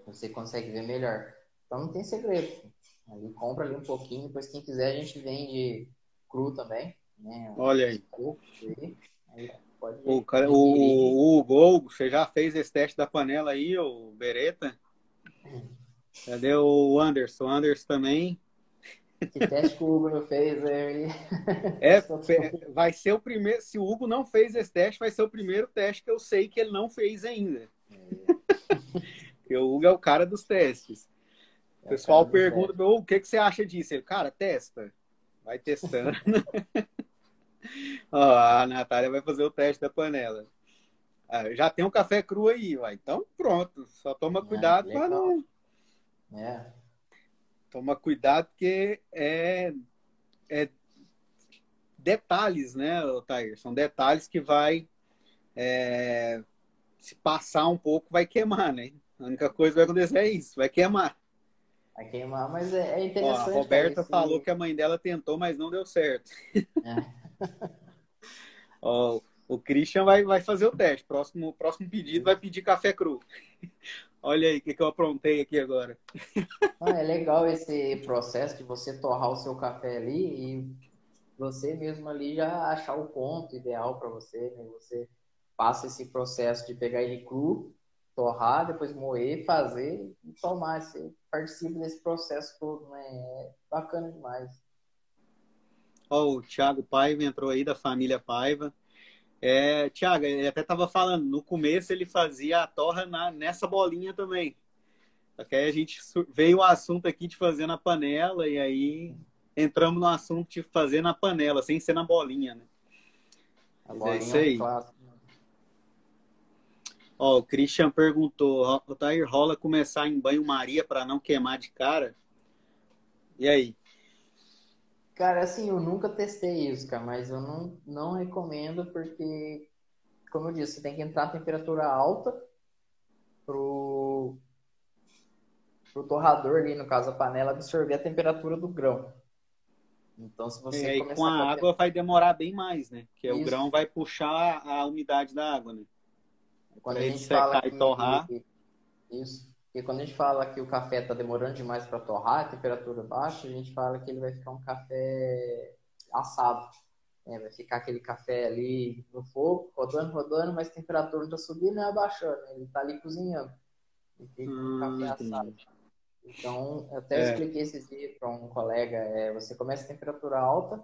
você consegue ver melhor. Então não tem segredo. Ali compra ali um pouquinho, depois quem quiser a gente vende cru também. Né?
Olha aí.
Aí, aí
O, cara, o, o Hugo, você já fez esse teste da panela aí, o Bereta? Cadê o Anderson? O Anderson também.
Que teste que o Hugo não fez aí.
É, pe- vai ser o primeiro. Se o Hugo não fez esse teste, vai ser o primeiro teste que eu sei que ele não fez ainda. Porque o Hugo é o cara dos testes. O pessoal pergunta, "Ô, o que, que você acha disso? Ele, cara, testa. Vai testando. Ó, a Natália vai fazer o teste da panela. Ah, já tem um café cru aí, vai. Então pronto. Só toma
Ah,
cuidado para não.
É,
Toma cuidado porque é, é detalhes, né, Otair? São detalhes que vai é, se passar um pouco vai queimar, né? A única coisa que vai acontecer é isso, vai queimar.
Vai queimar, mas é, é
Ó,
interessante.
a Roberta
cara, esse-
falou que a mãe dela tentou, mas não deu certo.
É.
Ó, o Christian vai, vai fazer o teste. Próximo, próximo pedido vai pedir café cru. Olha aí o que, que eu aprontei aqui agora.
Ah, é legal esse processo de você torrar o seu café ali e você mesmo ali já achar o ponto ideal para você. Né? Você passa esse processo de pegar ele cru, torrar, depois moer, fazer e tomar. Você participa desse processo todo, né? É bacana demais.
Ó, o Thiago Paiva entrou aí da família Paiva. É, Tiago, ele até estava falando, no começo ele fazia a torra na, nessa bolinha também. Só que aí a gente veio o assunto aqui de fazer na panela e aí entramos no assunto de fazer na panela, sem ser na bolinha, né?
A é bolinha é isso aí.
Ó, o Christian perguntou, o Tair rola começar em banho-maria para não queimar de cara? E aí?
Cara, assim, eu nunca testei isso, cara, mas eu não, não recomendo porque, como eu disse, você tem que entrar a temperatura alta pro, pro torrador ali, no caso a panela, absorver a temperatura do grão. Então, se você.
E aí, com a água vai demorar bem mais, né? Porque isso. o grão vai puxar a umidade da água, né?
Quando a gente fala que, e torrar. Isso. Porque quando a gente fala que o café está demorando demais para torrar, a temperatura baixa, a gente fala que ele vai ficar um café assado. É, vai ficar aquele café ali no fogo, rodando, rodando, mas a temperatura não está subindo nem abaixando. Né? Ele está ali cozinhando. E fica um hum, café assado. Então, eu até é. expliquei esse dia para um colega, é, você começa a temperatura alta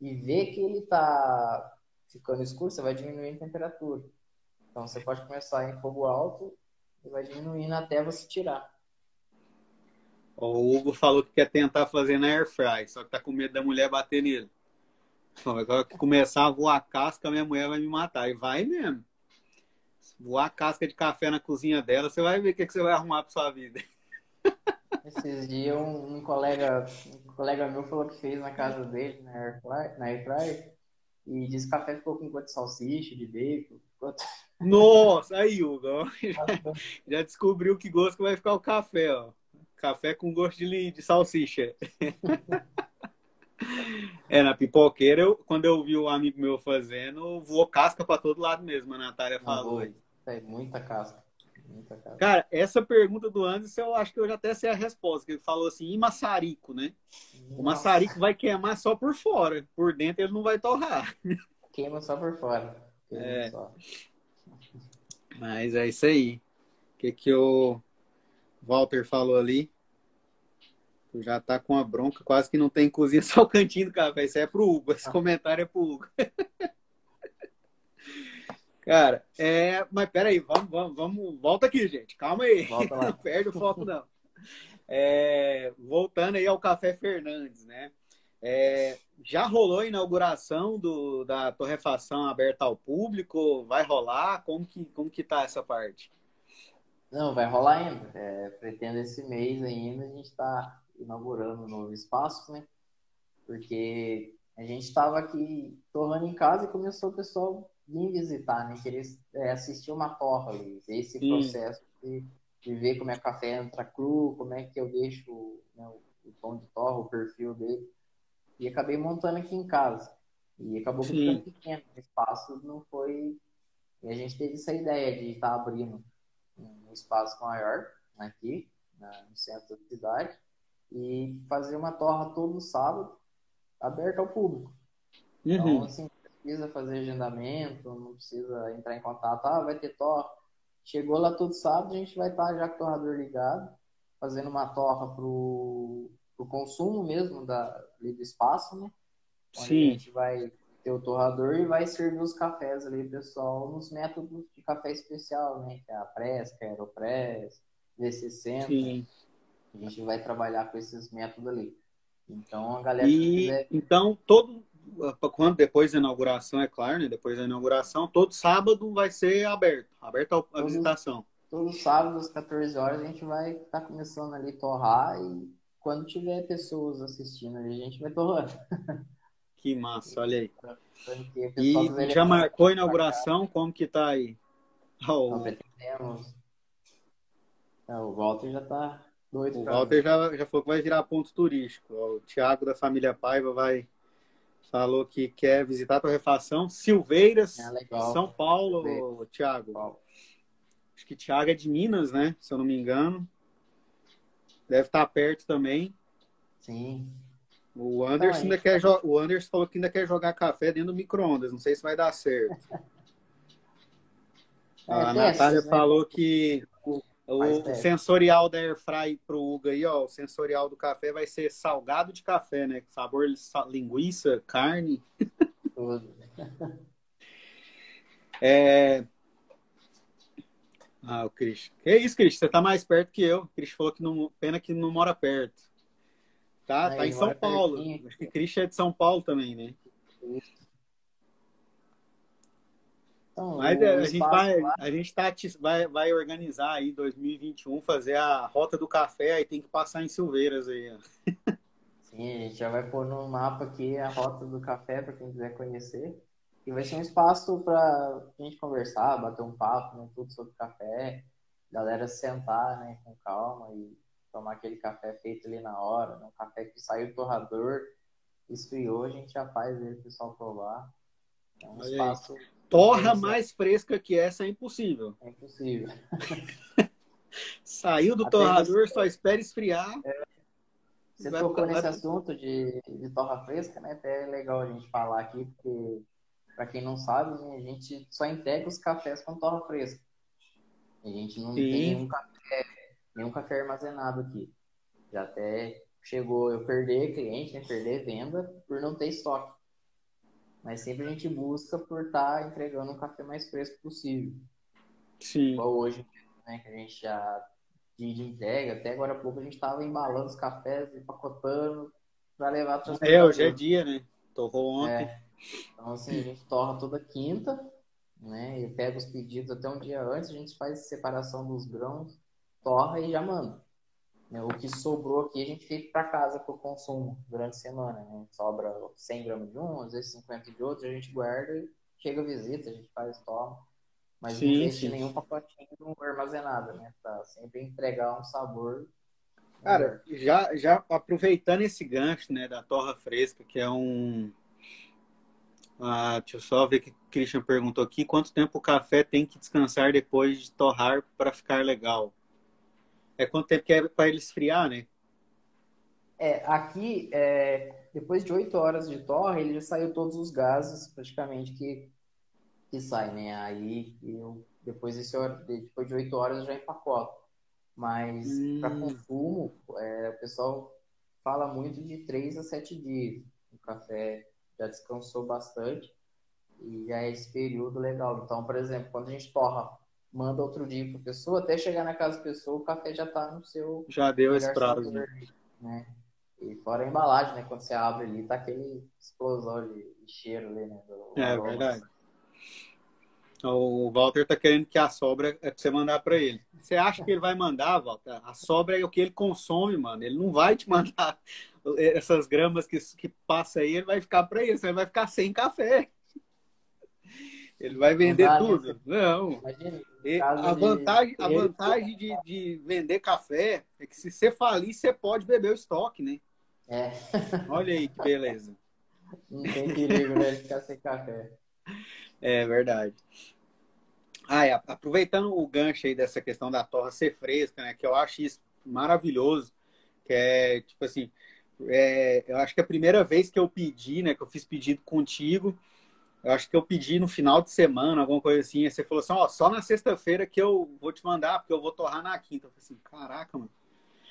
e vê que ele está ficando escuro, você vai diminuindo a temperatura. Então, você pode começar em fogo alto e vai diminuindo até você tirar.
O Hugo falou que quer tentar fazer na air fry, só que tá com medo da mulher bater nele. Agora que começar a voar casca, minha mulher vai me matar. E vai mesmo. Voar casca de café na cozinha dela, você vai ver o que, que você vai arrumar pra sua vida.
Esses dias um, um, colega, um colega meu falou que fez na casa dele, na air fry, na air fry e disse que café ficou com gosto de salsicha, de bacon.
Nossa, aí, Hugo, já, já, descobriu que gosto que vai ficar o café, ó. Café com gosto de, de salsicha. é, na pipoqueira, eu, quando eu vi o amigo meu fazendo, voou casca para todo lado mesmo, a Natália falou. aí.
É muita casca. Muita.
Cara, essa pergunta do Anderson, eu acho que eu já até sei a resposta, que ele falou assim, e maçarico, né? Nossa. O maçarico vai queimar só por fora, por dentro ele não vai torrar.
Queima só por fora. Queima é. só.
Mas é isso aí. O que, que o Walter falou ali? Tu já tá com a bronca, quase que não tem cozinha, só o cantinho do café. Isso é pro Hugo. Esse ah. comentário é pro Hugo. Cara, é. Mas peraí, vamos, vamos, vamos. Volta aqui, gente. Calma aí. Não perde o foco, não. É, voltando aí ao Café Fernandes, né? É, já rolou a inauguração do, da torrefação aberta ao público? Vai rolar? Como que, como que tá essa parte?
Não, vai rolar ainda. É, pretendo esse mês ainda a gente está inaugurando um novo espaço, né? Porque a gente estava aqui torrando em casa e começou o pessoal vir visitar, né? Querer é, assistir uma torra ali, ver esse Sim. processo de, de, ver como é que o café entra cru, como é que eu deixo né, o pão de torra, o perfil dele. E acabei montando aqui em casa. E acabou ficando pequeno. O espaço não foi. E a gente teve essa ideia de estar tá abrindo um espaço maior aqui, no centro da cidade, e fazer uma torra todo sábado aberta ao público. Então, uhum. Então, assim, precisa fazer agendamento, não precisa entrar em contato, ah, vai ter torra. Chegou lá todo sábado, a gente vai estar já com o torrador ligado, fazendo uma torra pro o consumo mesmo da, ali do espaço, né? Onde Sim. a gente vai ter o torrador e vai servir os cafés ali, pessoal, nos métodos de café especial, né? Que é a Press, que é a Aeropress, V60. Sim. A gente vai trabalhar com esses métodos ali. Então, a galera...
E, quiser... Então, todo... Quando depois da inauguração, é claro, né? Depois da inauguração, todo sábado vai ser aberto. Aberto a visitação.
Todo sábado, às 14 horas, a gente vai estar tá começando ali a torrar e quando tiver pessoas assistindo, a gente vai torrando.
Que massa, olha aí. E já marcou a inauguração? Como que tá aí?
Oh. pretendemos. É, o Walter já tá doido.
O Walter já, já falou que vai virar ponto turístico. O Thiago da família Paiva vai falou que quer visitar a torrefação. Silveiras,
É legal.
São Paulo,
Silveiras.
Thiago.
Paulo.
Acho que Thiago é de Minas, né? Se eu não me engano. Deve estar perto também.
Sim.
O Anderson, ainda
aí-
quer o Anderson falou que ainda quer jogar café dentro do micro-ondas. Não sei se vai dar certo.
É,
a Natália
né?
falou que O sensorial da Airfry pro Hugo aí, ó, o sensorial do café vai ser salgado de café, né? Sabor sa- linguiça, carne.
Tudo.
É... Ah, o Cris. Que isso, Cris? Você tá mais perto que eu. O Cris falou que não, pena que não mora perto. Tá,
Aí,
tá em São Paulo.
pertinho.
Acho que Cris é de São Paulo também, né?
Então,
Mas
o
é, a gente
espaço
vai,
lá-
a gente tá, vai, vai organizar aí 2021, fazer a rota do café, aí tem que passar em Silveiras aí. ó.
Sim, a gente já vai pôr no mapa aqui a rota do café para quem quiser conhecer. E vai ser um espaço para a gente conversar, bater um papo, né, tudo sobre café, galera sentar, né, com calma e tomar aquele café feito ali na hora, né, um café que saiu do torrador, esfriou, a gente já faz ele pessoal provar. É um
Olha aí. Torra mais fresca que essa é impossível.
é impossível.
Saiu do
Até
torrador, só espera esfriar.
Você
Vai
tocou nesse assunto de, de torra fresca, né? Até é legal a gente falar aqui, porque, para quem não sabe, né, a gente só entrega os cafés com torra fresca. A gente não
Sim.
tem nenhum café, nenhum café armazenado aqui. Já até chegou eu perder cliente, né? Perder venda por não ter estoque. Mas sempre a gente busca por estar entregando um café mais fresco possível.
Sim.
Igual hoje, né, que a gente já de, de entrega, até agora há pouco a gente estava embalando os cafés, empacotando para levar para
É, hoje é dia, né? Torrou ontem.
É. Então, assim, a gente torra toda quinta, né? E pega os pedidos até um dia antes, a gente faz separação dos grãos, torra e já manda. Né, O que sobrou aqui a gente fica para casa para o consumo durante a semana, né? Sobra 100 gramas de um, às vezes 50 de outro, a gente guarda e chega a visita, a gente faz toma. Mas
Sim,
não
sim.
nenhum pacotinho armazenado, né? Para sempre entregar um sabor.
Cara, já, já aproveitando esse gancho, né, da torra fresca, que é um. Ah, deixa eu só ver o que o Christian perguntou aqui. Quanto tempo o café tem que descansar depois de torrar para ficar legal? É quanto tempo que é para ele esfriar, né?
É, aqui, é, depois de 8 horas de torre, ele já saiu todos os gases, praticamente, que, que saem, né? Aí, eu, depois, desse, depois de 8 horas, eu já empacoto. Mas,
Hum.
para consumo, é, o pessoal fala muito de 3 a 7 dias. O café já descansou bastante e já é esse período legal. Então, por exemplo, quando a gente torra, manda outro dia para a pessoa, até chegar na casa da pessoa, o café já está no seu
Já deu esse prazo.
sabor, né? E fora a embalagem, né? Quando você abre ali, tá aquele explosão de cheiro ali, né? do
É
aroma.
verdade. O Walter tá querendo que a sobra é pra você mandar para ele. Você acha que ele vai mandar, Walter? A sobra é o que ele consome, mano. Ele não vai te mandar essas gramas que, que passa aí, ele vai ficar para ele. Você vai ficar sem café. Ele vai vender
dá, né?
tudo. Não.
Imagina,
A
de-
vantagem, a
ele-
vantagem de, de vender café é que se você falir, você pode beber o estoque, né?
é,
Olha aí que beleza.
não tem perigo, né? De ficar sem café.
É verdade. Ah, é, aproveitando o gancho aí dessa questão da torra ser fresca, né? Que eu acho isso maravilhoso. Que é, tipo assim, é, eu acho que a primeira vez que eu pedi, né? Que eu fiz pedido contigo, eu acho que eu pedi no final de semana, alguma coisa assim. Aí você falou assim, ó, só na sexta-feira que eu vou te mandar, porque eu vou torrar na quinta. Eu falei assim, caraca, mano.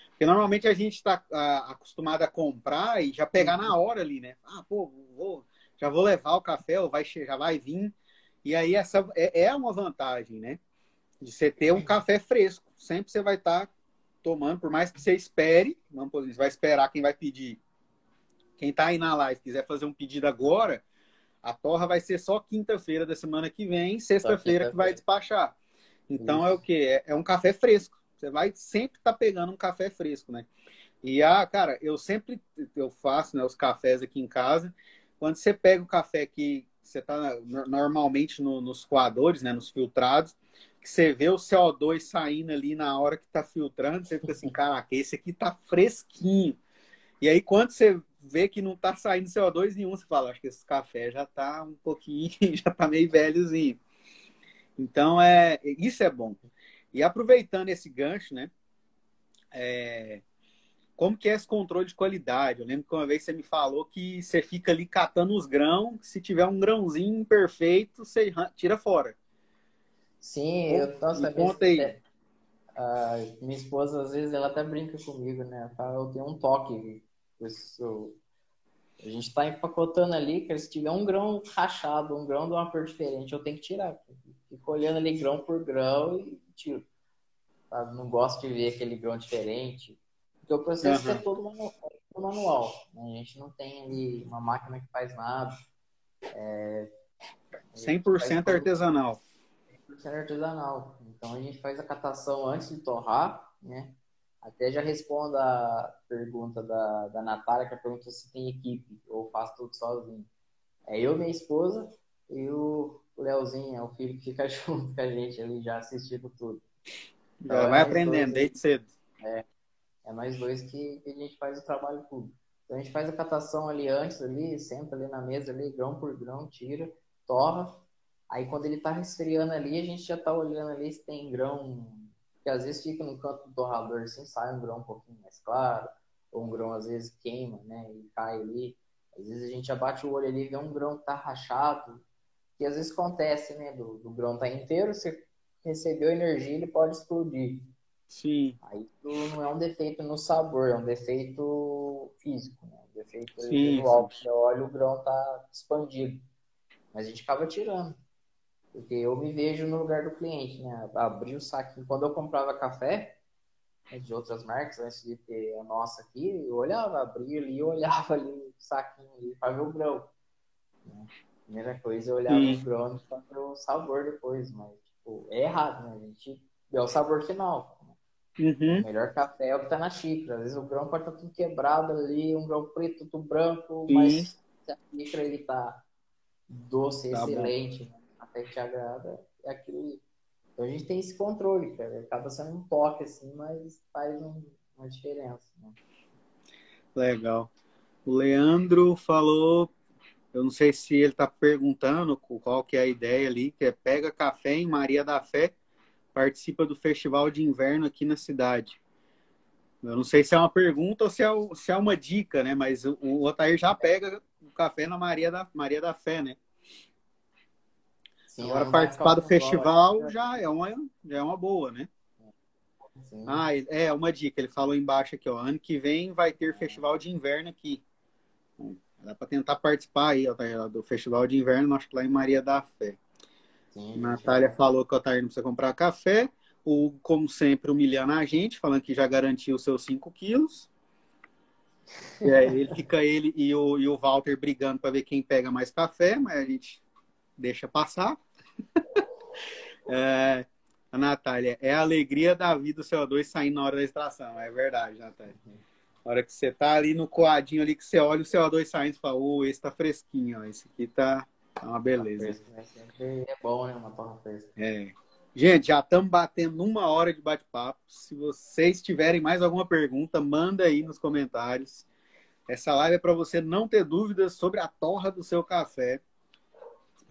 Porque normalmente a gente está acostumado a comprar e já pegar na hora ali, né? Ah, pô, vou, já vou levar o café, ou vai, já vai vir. E aí essa é, é uma vantagem, né? De você ter um café fresco. Sempre você vai estar tomando, por mais que você espere, vamos por exemplo, você vai esperar quem vai pedir. Quem está aí na live quiser fazer um pedido agora, a torra vai ser só quinta-feira da semana que vem, sexta-feira que vai despachar. Então
Isso.
é o que? É, é um café fresco. Você vai sempre estar pegando um café fresco, né? E ah, cara, eu sempre eu faço né, os cafés aqui em casa. Quando você pega o café que você está normalmente no- nos coadores, né, nos filtrados, que você vê o CO2 saindo ali na hora que está filtrando, você fica assim, caraca, esse aqui tá fresquinho. E aí, quando você vê que não tá saindo CO2 nenhum, você fala, acho que esse café já tá um pouquinho, já tá meio velhozinho. Então, é, isso é bom. E aproveitando esse gancho, né? É, como que é esse controle de qualidade? Eu lembro que uma vez você me falou que você fica ali catando os grãos, se tiver um grãozinho imperfeito, você tira fora.
Sim, eu nossa, conta aí. É, a minha esposa, às vezes, ela até brinca comigo, né? Eu tenho um toque. Isso, a gente está empacotando ali, que se tiver um grão rachado, um grão de uma cor diferente, eu tenho que tirar. Fico olhando ali grão por grão e tiro. Sabe? Não gosto de ver aquele grão diferente. Porque o processo uhum. é todo manual. manual né? A gente não tem ali uma máquina que faz nada. É,
100% artesanal.
100% artesanal. Então a gente faz a catação antes de torrar, né? Até já respondo a pergunta da, da Natália, que pergunta se tem equipe ou faço tudo sozinho. É eu, minha esposa e o Leozinho, é o filho que fica junto com a gente ali, já assistindo tudo.
Então, já vai é aprendendo desde cedo.
É, é nós dois que, que, a gente faz o trabalho tudo. Então a gente faz a catação ali antes, ali, senta ali na mesa, ali, grão por grão, tira, torra, Aí quando ele tá resfriando ali, a gente já tá olhando ali se tem grão, que às vezes fica no canto do torrador assim, sai um grão um pouquinho mais claro, ou um grão às vezes queima, né, e cai ali. Às vezes a gente abate o olho ali e vê um grão que tá rachado, que às vezes acontece, né, do, do grão tá inteiro, você recebeu energia, ele pode explodir.
Sim.
Aí não é um defeito no sabor, é um defeito físico, né? Um defeito
sim,
visual. Você olha, o grão tá expandido. Mas a gente acaba tirando. Porque eu me vejo no lugar do cliente, né? Abrir o saquinho. Quando eu comprava café né, de outras marcas, antes de ter a nossa aqui, eu olhava, abria ali, eu olhava ali o saquinho ali para ver o grão. Né? Primeira coisa, eu olhava Sim. o grão para ver o sabor depois, mas tipo, é errado, né? A gente vê o sabor final.
Uhum.
O melhor café é o que tá na xícara. Às vezes o grão pode estar tá tudo quebrado ali, um grão preto, tudo branco, Sim. mas a xícara ele tá doce, tá excelente. Bom até que te agrada, é aquilo. Então a gente tem esse controle, cara. Acaba sendo um toque, assim, mas faz um, uma diferença. Né?
Legal. O Leandro falou, eu não sei se ele está perguntando qual que é a ideia ali, que é pega café em Maria da Fé, participa do festival de inverno aqui na cidade. Eu não sei se é uma pergunta ou se é, se é uma dica, né? Mas o, o Otair já pega o café na Maria da, Maria da Fé, né? Sim, Agora participar do festival bola, já é uma, já é uma boa, né? Sim. Ah, é uma dica. Ele falou embaixo aqui, ó. Ano que vem vai ter festival de inverno aqui. Dá para tentar participar aí ó, tá do festival de inverno, acho que lá em Maria da Fé. Sim, Natália sim. falou que o Otair não precisa comprar café. O, como sempre, humilhando a gente, falando que já garantiu os seus 5 quilos. E aí ele fica ele e o, e o Walter brigando para ver quem pega mais café, mas a gente deixa passar. é, a Natália, é a alegria da vida o CO2 saindo na hora da extração. É verdade, Natália. Na hora que você tá ali no coadinho ali, que você olha o CO2 saindo, você fala, ô, esse tá fresquinho, ó. Esse aqui tá, tá uma beleza.
É bom, né? Uma torra fresca.
É. Gente, já estamos batendo uma hora de bate-papo. Se vocês tiverem mais alguma pergunta, manda aí nos comentários. Essa live é para você não ter dúvidas sobre a torra do seu café.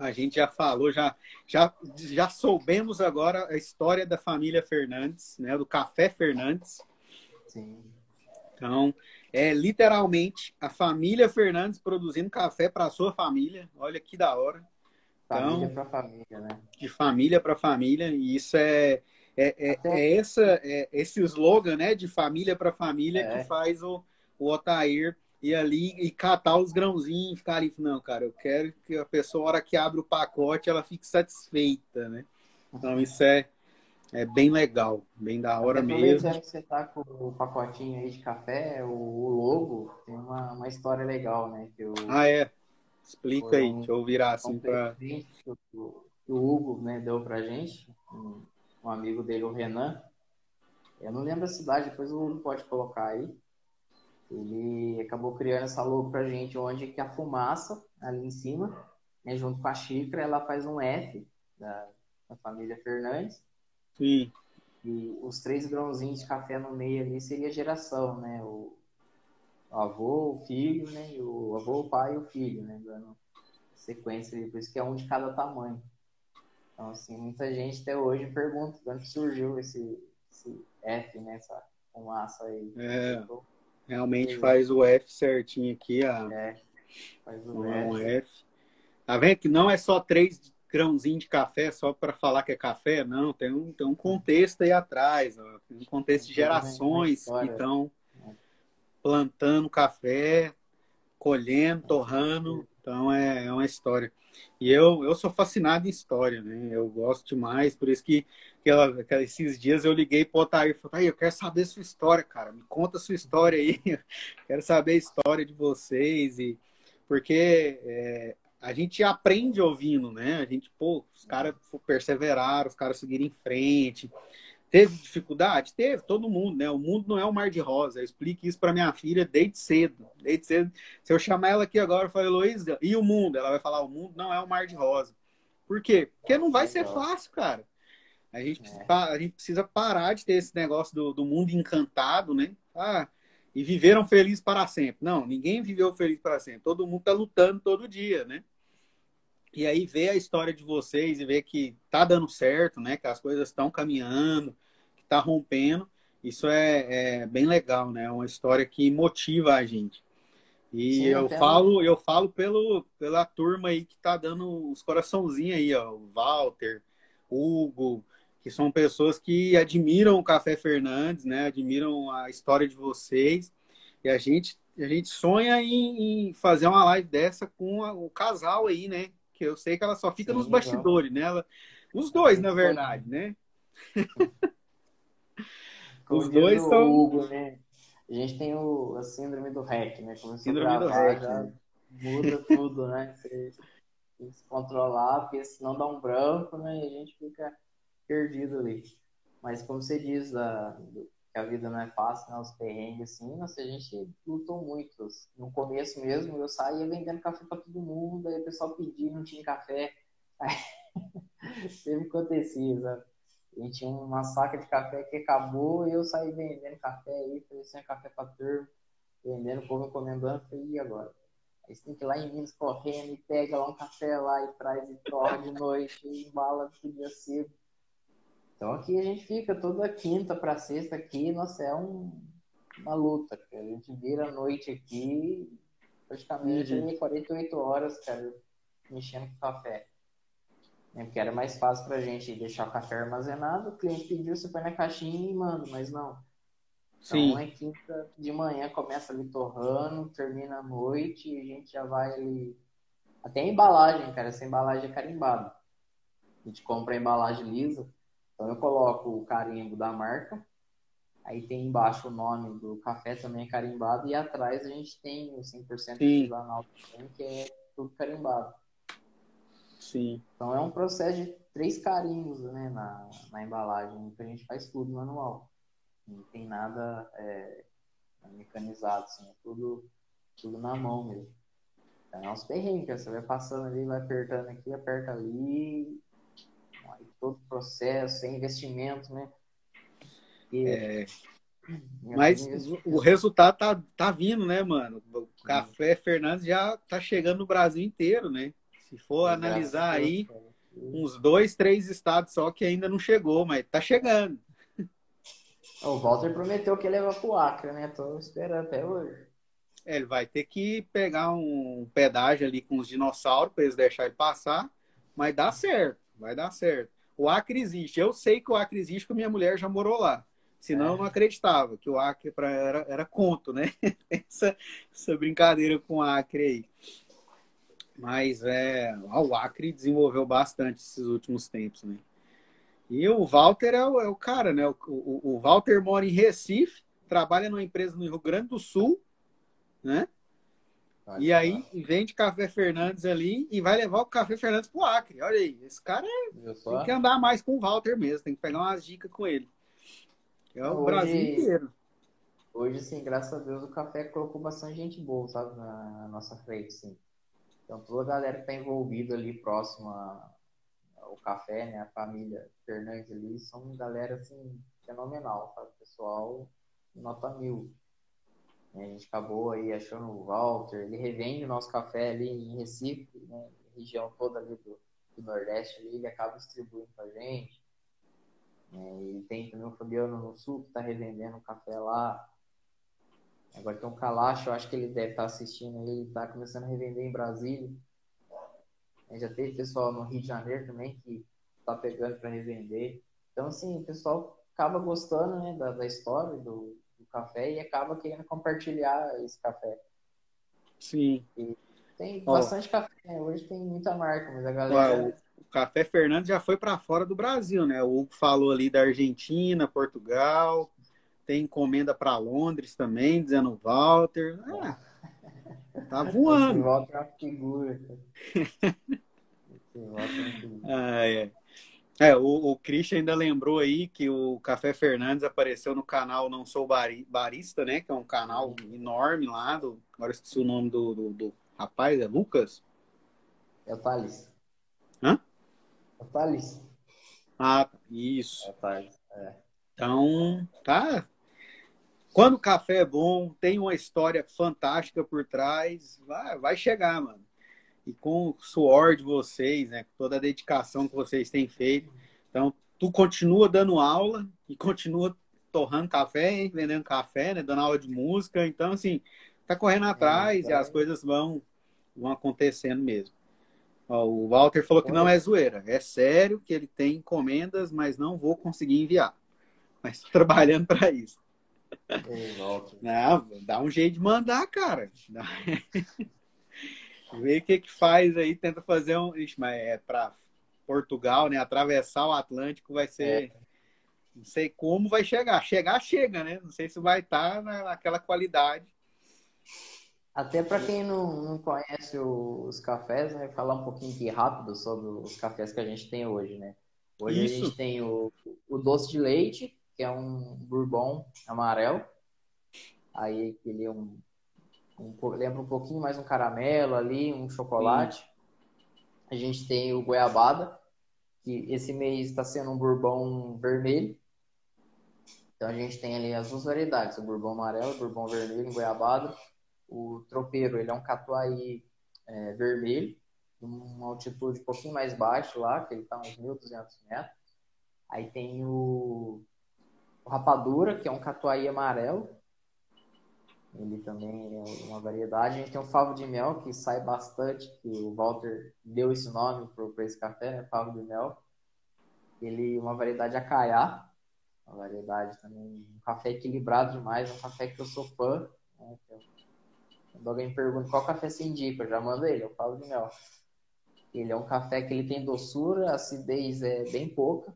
A gente já falou, já, já, já soubemos agora a história da família Fernandes, né? Do Café Fernandes.
Sim.
Então, é literalmente a família Fernandes produzindo café para a sua família. Olha que da hora.
Família então, para família, né?
De família para família. E isso é, é, é, é, essa, é esse slogan, né? De família para família é. que faz o, o Otair ir ali e catar os grãozinhos, ficar ali, não, cara, eu quero que a pessoa, a hora que abre o pacote, ela fique satisfeita, né? Então isso é, é bem legal, bem da hora mesmo.
que você tá com o pacotinho aí de café, o, o logo, tem uma, uma história legal, né? Que eu,
ah, é? Explica aí, um, deixa eu virar assim um.
Que o, o Hugo né, deu pra gente, um, um amigo dele, o Renan. Eu não lembro a cidade, depois o Hugo pode colocar aí ele acabou criando essa logo pra gente, onde que a fumaça ali em cima, né, junto com a xícara, ela faz um F da, da família Fernandes.
Sim.
E os três grãozinhos de café no meio ali seria geração, né? O, o avô, o filho, né? O avô, o pai e o filho, né? Dando sequência ali, por isso que é um de cada tamanho. Então, assim, muita gente até hoje pergunta de onde surgiu esse, esse F, né? Essa fumaça aí.
É, realmente faz o F certinho aqui, a...
É, faz o
é um
F.
F. Tá vendo que não é só três grãozinhos de café só para falar que é café, não, tem um, tem um contexto aí atrás, ó, tem um contexto de gerações que estão plantando café, colhendo, torrando, então é, é uma história. E eu, eu sou fascinado em história, né? Eu gosto demais, por isso que, que ela, que esses dias eu liguei pro Otair e falei, eu quero saber sua história, cara, me conta sua história aí, quero saber a história de vocês, e porque é, a gente aprende ouvindo, né? A gente, pô, os caras perseveraram, os caras seguiram em frente. Teve dificuldade? Teve, todo mundo, né? O mundo não é um mar de rosa. Eu explico isso para minha filha desde cedo. Desde cedo. Se eu chamar ela aqui agora e falar, Heloísa, e o mundo? Ela vai falar, o mundo não é um mar de rosa. Por quê? Porque não vai ser fácil, cara. A gente, precisa, a gente precisa parar de ter esse negócio do, do mundo encantado, né? Ah, e viveram felizes para sempre. Não, ninguém viveu feliz para sempre. Todo mundo tá lutando todo dia, né? E aí ver a história de vocês e ver que tá dando certo, né? Que as coisas estão caminhando, que tá rompendo. Isso é, é, bem legal, né? É uma história que motiva a gente. E
Sim,
eu
até
falo, eu falo pelo, pela turma aí que tá dando os coraçãozinhos aí, ó. O Walter, Hugo, que são pessoas que admiram o Café Fernandes, né? Admiram a história de vocês. E a gente, a gente sonha em, em fazer uma live dessa com a- o casal aí, né? Que eu sei que ela só fica
Sim,
nos
legal.
bastidores, né? Ela, os dois, na verdade, né? Os dois são-
Hugo, né? A gente tem o, a síndrome do REC, né? Começou
Síndrome
a
do
gravar,
REC,
já
né?
muda tudo, né? Você tem que se controlar, porque senão dá um branco, né? E a gente fica perdido ali. Mas como você diz, do- que a vida não é fácil, né? Os perrengues, assim, nossa, a gente lutou muito. No começo mesmo, eu saía vendendo café para todo mundo, aí o pessoal pedia, não tinha café. Aí, sempre acontecia, sabe? Gente tinha uma saca de café que acabou e eu saí vendendo café aí, oferecendo café pra turma, vendendo, o povo encomendando, falei, e agora? Aí você tem que ir lá em Minas correndo e pega lá um café lá e traz e de noite e embala pro dia cedo. Então aqui a gente fica toda quinta pra sexta aqui, nossa, é um, uma luta, cara. A gente vira a noite aqui, praticamente
Uhum.
aí 48 horas, cara, mexendo com café. Porque era mais fácil pra gente deixar o café armazenado, o cliente pediu, você põe na caixinha e manda, mas não.
Sim.
Então é quinta de manhã, começa ali torrando, termina à noite, e a gente já vai ali. Até a embalagem, cara, essa embalagem é carimbada. A gente compra a embalagem lisa, então eu coloco o carimbo da marca, aí tem embaixo o nome do café também é carimbado, e atrás a gente tem o 100%
Sim.
artesanal que é tudo carimbado.
Sim.
Então é um processo de três carimbos né, na, na embalagem, que a gente faz tudo manual. Não tem nada é, mecanizado, assim, é tudo, tudo na mão mesmo. Então é uns perrengues, você vai passando ali, vai apertando aqui, aperta ali, todo o processo, é investimento, né? E,
É, mas o resultado tá, tá vindo, né, mano? O Café Fernandes já tá chegando no Brasil inteiro, né? Se for analisar aí, uns dois, três estados só que ainda não chegou, mas tá chegando.
O Walter prometeu que ia levar pro Acre, né? Tô esperando até hoje.
É, ele vai ter que pegar um pedágio ali com os dinossauros para eles deixarem passar, mas dá certo, vai dar certo. O Acre existe. Eu sei que o Acre existe porque minha mulher já morou lá. Senão
É.
eu não acreditava que o Acre pra, era, era conto, né? essa, essa brincadeira com o Acre aí. Mas é, o Acre desenvolveu bastante esses últimos tempos, né? E o Walter é o, é o cara, né? O, o, o Walter mora em Recife, trabalha numa empresa no Rio Grande do Sul, né? E aí vende Café Fernandes ali e vai levar o Café Fernandes pro Acre. Olha aí, esse cara
só?
tem que andar mais com o Walter mesmo, tem que pegar umas dicas com ele. É o
Hoje-
Brasil inteiro.
Hoje, sim, graças a Deus, o café colocou bastante gente boa, sabe, na nossa frente, sim. Então, toda a galera que está envolvida ali próximo a- ao café, né, a família Fernandes ali, são galera, assim, fenomenal, sabe? Pessoal, nota mil. A gente acabou aí achando o Walter, ele revende o nosso café ali em Recife, né? região toda ali do, do Nordeste, ele acaba distribuindo pra gente. É, e tem também o Fabiano no Sul, que está revendendo o café lá. Agora tem o Calacho, eu acho que ele deve estar tá assistindo aí, ele está começando a revender em Brasília. É, já teve pessoal no Rio de Janeiro também que está pegando para revender. Então, assim, o pessoal acaba gostando né, da, da história do café e acaba querendo compartilhar esse café.
Sim.
E tem bastante café, né? hoje tem muita marca, mas a galera.
O Café Fernandes já foi para fora do Brasil, né? O Hugo falou ali da Argentina, Portugal, tem encomenda para Londres também, dizendo Walter. Ah, tá voando.
Walter é uma figura.
ah, é. É, o, o Christian ainda lembrou aí que o Café Fernandes apareceu no canal Não Sou Barista, né? Que é um canal enorme lá. Do, agora esqueci o nome do, do, do rapaz, é Lucas?
É o Thales.
Hã?
É o Thales.
Ah, isso.
É o Thales, é.
Então, tá. Quando o café é bom, tem uma história fantástica por trás, vai, vai chegar, mano e com o suor de vocês, né, com toda a dedicação que vocês têm feito. Então, tu continua dando aula e continua torrando café, hein, vendendo café, né, dando aula de música. Então, assim, tá correndo é, atrás é, e as coisas vão, vão acontecendo mesmo. Ó, o Walter falou que não é zoeira, é sério que ele tem encomendas, mas não vou conseguir enviar. Mas estou trabalhando para isso. Não, dá um jeito de mandar, cara. Vê o que que faz aí, tenta fazer um. Ixi, mas é para Portugal, né? Atravessar o Atlântico vai ser. É. Não sei como vai chegar. Chegar, chega, né? Não sei se vai estar naquela qualidade.
Até para quem não, não conhece os cafés, né? Falar um pouquinho aqui rápido sobre os cafés que a gente tem hoje, né? Hoje Isso. a gente tem o, o doce de leite, que é um bourbon amarelo. Aí ele é um um, lembra um pouquinho mais um caramelo ali, um chocolate. A gente tem o goiabada, que esse mês está sendo um bourbon vermelho. Então a gente tem ali as duas variedades, o bourbon amarelo, o bourbon vermelho em goiabada. O tropeiro, ele é um catuai é, vermelho, uma altitude um pouquinho mais baixa lá, que ele está uns 1.200 metros. Aí tem o, o rapadura, que é um catuai amarelo, ele também é uma variedade. A gente tem o favo de mel, que sai bastante, que o Walter deu esse nome para esse café, né? Favo de mel. Ele é uma variedade acaiá, uma variedade também, um café equilibrado demais, um café que eu sou fã. Né? Quando alguém me pergunta qual café você indica, eu já mando ele, é o favo de mel. Ele é um café que ele tem doçura, a acidez é bem pouca.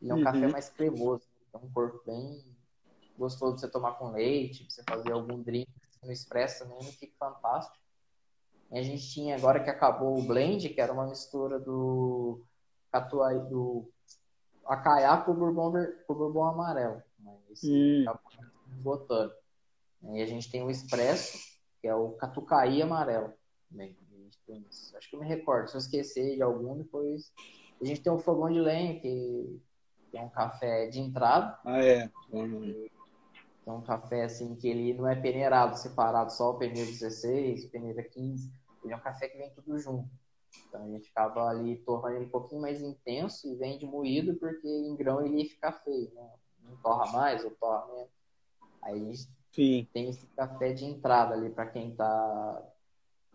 Ele é um uhum. café mais cremoso, tem um corpo bem gostoso de você tomar com leite, você fazer algum drink no expresso também, fica fantástico. E a gente tinha agora que acabou o blend, que era uma mistura do catuai, do acaiá com o bourbon, com o bourbon amarelo. Mas hum. acabou botando. E a gente tem o expresso, que é o catucaí amarelo. Bem, acho que eu me recordo. Se eu esquecer de algum, depois. A gente tem o fogão de lenha, que, que é um café de entrada.
Ah, é.
É um café assim que ele não é peneirado, separado só o peneira 16, o peneira 15. Ele é um café que vem tudo junto. Então a gente acaba ali tornando ele um pouquinho mais intenso e vende moído porque em grão ele ia ficar feio, né? Não torra mais ou torra menos. Aí a gente Sim. tem esse café de entrada ali para quem tá,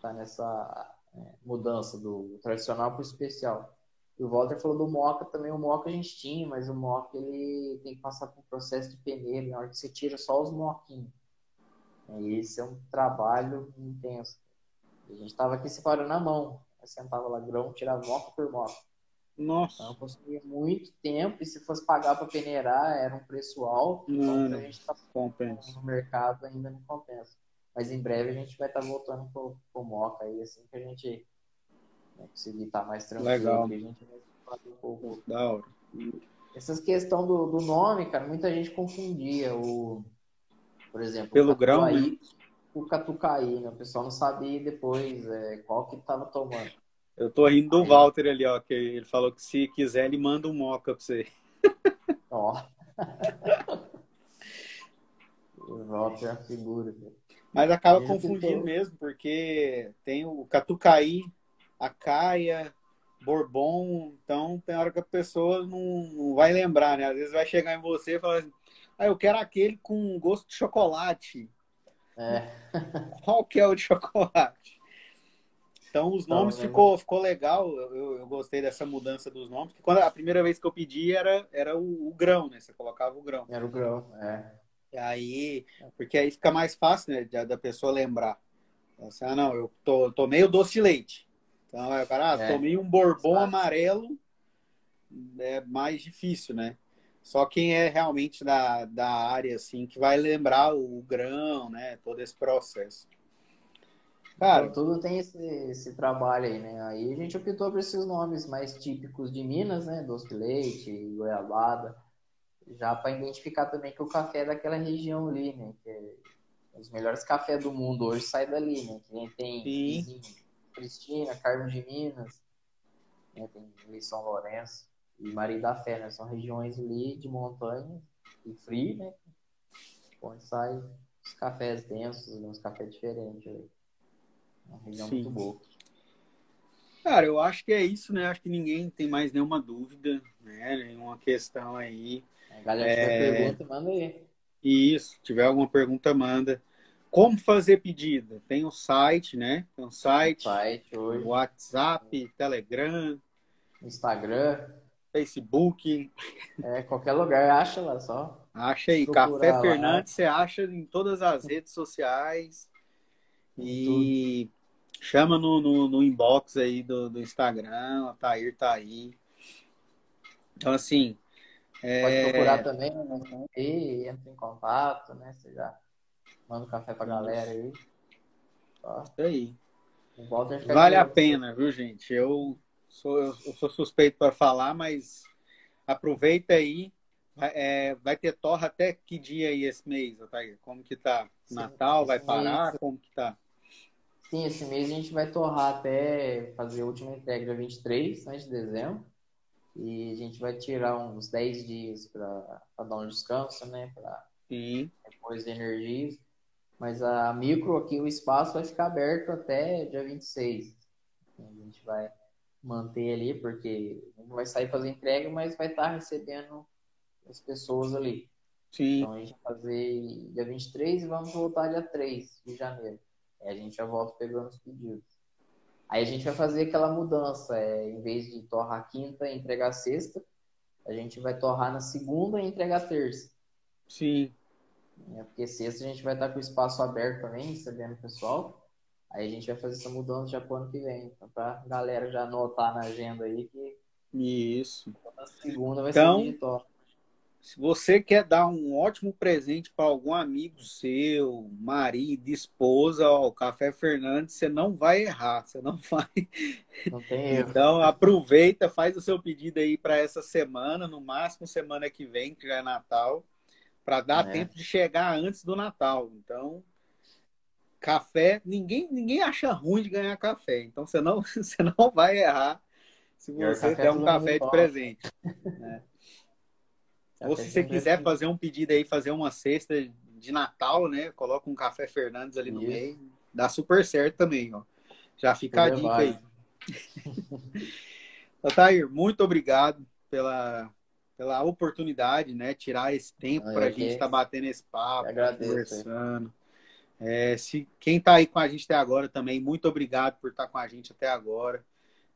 tá nessa é, mudança do tradicional para o especial. E o Walter falou do Moca também. O Moca a gente tinha, mas o Moca ele tem que passar por um processo de peneira, na hora que você tira só os moquinhos. E esse é um trabalho intenso. A gente estava aqui separando na mão. Eu sentava lá grão, tirava moca por moca.
Nossa.
Então consumia muito tempo e se fosse pagar para peneirar era um preço alto. Não, então a gente tá
compensa.
no mercado ainda não compensa. Mas em breve a gente vai estar tá voltando pro, pro moca aí, assim que a gente né, conseguir estar mais tranquilo.
Legal.
A gente vai um pouco.
Da hora.
Essas questão do, do nome, cara, muita gente confundia o, por exemplo,
pelo grão, né?
o catucaí, né? O pessoal não sabia depois é, qual que estava tomando.
Eu tô rindo do Aí, Walter ali, ó, que ele falou que se quiser ele manda um moca pra você.
Ó. o Walter é a figura.
Mas acaba confundindo mesmo, porque tem o Catucaí, a Caia, Bourbon, então tem hora que a pessoa não, não vai lembrar, né? Às vezes vai chegar em você e falar assim, ah, eu quero aquele com gosto de chocolate.
É.
Qual que é o de chocolate? Então os nomes então, ficou, ficou legal, eu, eu, gostei dessa mudança dos nomes, porque quando a primeira vez que eu pedi era, era o, o grão, né? Você colocava o grão.
Era o grão, é.
E aí, porque aí fica mais fácil, né, da, pessoa lembrar. Assim, ah, não, eu to, tomei o doce de leite. Então, aí o cara, ah, é. tomei um bourbon amarelo, é mais difícil, né? Só quem é realmente da, da área, assim, que vai lembrar o grão, né? Todo esse processo.
Cara, então, tudo tem esse, esse trabalho aí, né? Aí a gente optou por esses nomes mais típicos de Minas, né? Doce de leite, goiabada já para identificar também que o café é daquela região ali, né? Que é, os melhores cafés do mundo hoje saem dali, né? Que nem tem Cristina, Carmo de Minas, né? tem ali São Lourenço e Maria da Fé, né? São regiões ali de montanha e frio, né? Onde saem os cafés densos, uns cafés diferentes ali. Uma região Sim. muito boa.
Cara, eu acho que é isso, né? Acho que ninguém tem mais nenhuma dúvida, né? Nenhuma questão aí.
Galera, se tiver é... pergunta, manda aí.
Isso, se tiver alguma pergunta, manda. Como fazer pedido? Tem o site, né? Tem o site,
site hoje.
WhatsApp, Telegram,
Instagram,
Facebook.
É, qualquer lugar, acha lá só.
Acha aí, Café lá. Fernandes, você acha em todas as redes sociais. E Tudo. chama no, no, no, inbox aí do, do Instagram, a Tair tá aí. Então, assim,
é... Pode procurar também, né? E entra em contato, né? Você já manda um café pra galera aí.
Ó. Isso aí. Vale a pena, viu, gente? Eu sou, eu sou suspeito para falar, mas aproveita aí. Vai, é, vai ter torra até que dia aí esse mês, Otair? Como que tá? Sim, Natal vai parar? Mês... Como que tá?
Sim, esse mês a gente vai torrar até fazer a última entrega dia 23 né, de dezembro. E a gente vai tirar uns 10 dias para dar um descanso, né? Para depois de energias. Mas a micro aqui, o espaço vai ficar aberto até dia 26. A gente vai manter ali, porque não vai sair fazer entrega, mas vai estar recebendo as pessoas ali.
Sim.
Então a gente vai fazer dia 23 e vamos voltar dia 3 de janeiro. Aí a gente já volta pegando os pedidos. Aí a gente vai fazer aquela mudança, é, em vez de torrar quinta e entregar sexta, a gente vai torrar na segunda e entregar terça.
Sim.
É, porque sexta a gente vai estar com o espaço aberto também, recebendo o pessoal. Aí a gente vai fazer essa mudança já pro ano que vem. Então, pra galera já anotar na agenda aí que.
Isso.
Na segunda vai
então,
ser digital.
Se você quer dar um ótimo presente para algum amigo seu, marido, esposa, ó, o Café Fernandes, você não vai errar, você não vai.
Não tem erro.
Então aproveita, faz o seu pedido aí para essa semana, no máximo semana que vem, que já é Natal, para dar é. tempo de chegar antes do Natal. Então, café, ninguém ninguém acha ruim de ganhar café. Então você não você não vai errar se você der um café de presente. Né? Ou se você quiser fazer um pedido aí, fazer uma cesta de Natal, né? Coloca um café Fernandes ali no Isso. meio. Dá super certo também, ó. Já fica a dica aí. Otair, muito obrigado pela, pela oportunidade, né? Tirar esse tempo para a gente estar tá batendo esse papo, conversando. É, se, quem está aí com a gente até agora também, muito obrigado por estar tá com a gente até agora,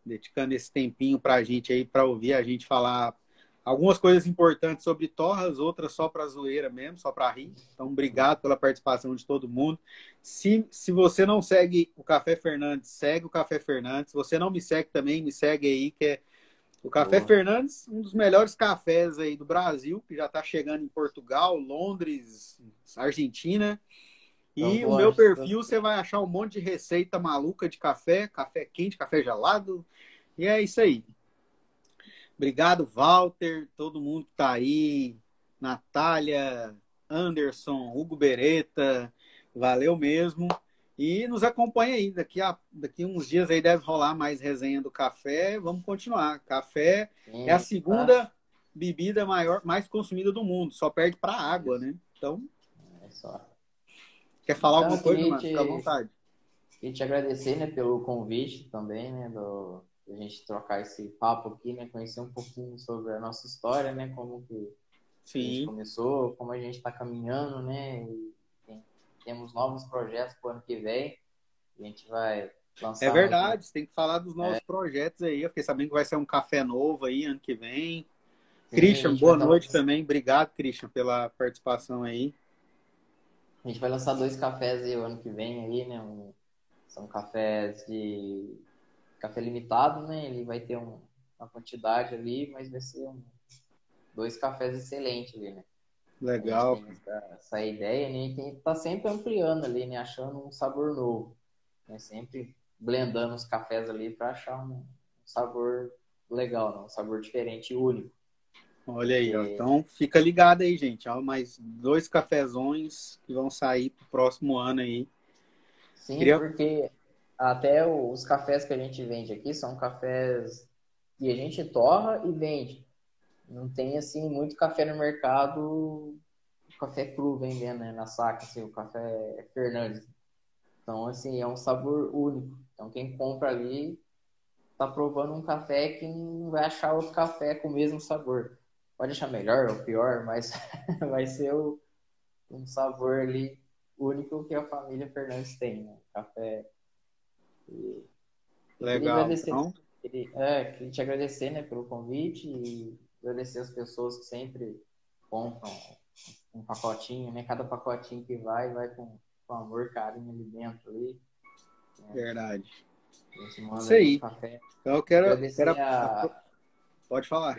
dedicando esse tempinho para a gente aí, para ouvir a gente falar algumas coisas importantes sobre torras, outras só para zoeira mesmo, só para rir. Então, obrigado pela participação de todo mundo. Se, se você não segue o Café Fernandes, segue o Café Fernandes. Se você não me segue também, me segue aí, que é o Café Boa. Fernandes, um dos melhores cafés aí do Brasil, que já está chegando em Portugal, Londres, Argentina. E então, o meu perfil, você vai achar um monte de receita maluca de café, café quente, café gelado. E é isso aí. Obrigado, Walter, todo mundo que está aí, Natália, Anderson, Hugo Beretta, valeu mesmo. E nos acompanha aí, daqui a daqui uns dias aí deve rolar mais resenha do café. Vamos continuar. Café Sim, é a segunda tá. bebida maior, mais consumida do mundo, só perde para água, né? Então,
é só.
Quer falar então, alguma coisa, mano? Fica à vontade.
Queria te agradecer, né, pelo convite também, né, do, a gente trocar esse papo aqui, né, conhecer um pouquinho sobre a nossa história, né, como que Sim. a gente começou, como a gente está caminhando, né, e temos novos projetos para o ano que vem, a gente vai lançar.
É verdade, tem que falar dos novos é. projetos aí, eu fiquei sabendo que vai ser um café novo aí ano que vem. Sim, Christian, boa noite também, obrigado, Christian, pela participação aí.
A gente vai lançar dois cafés aí o ano que vem aí, né, um, são cafés de café limitado, né? Ele vai ter um, uma quantidade ali, mas vai ser um, dois cafés excelentes ali, né?
Legal.
Essa, essa, ideia, né? E tem que tá sempre ampliando ali, né? Achando um sabor novo. Né? Sempre blendando os cafés ali para achar um, sabor legal, né? um sabor diferente e único.
Olha aí, ó. então fica ligado aí, gente. Ó, mais dois cafezões que vão sair pro próximo ano aí.
Sim, Queria... porque até os cafés que a gente vende aqui são cafés que a gente torra e vende. Não tem, assim, muito café no mercado, café cru vendendo né, na saca, assim, o café Fernandes. Então, assim, é um sabor único. Então, quem compra ali tá provando um café que não vai achar outro café com o mesmo sabor. Pode achar melhor ou pior, mas vai ser o, um sabor ali único que a família Fernandes tem, né? Café
e Legal. Então...
é, queria te agradecer né, pelo convite e agradecer as pessoas que sempre compram um pacotinho, né? Cada pacotinho que vai, vai com, com amor, carinho ali dentro ali.
Né? Verdade. Isso aí. Café. Então eu quero. quero... A... Pode falar.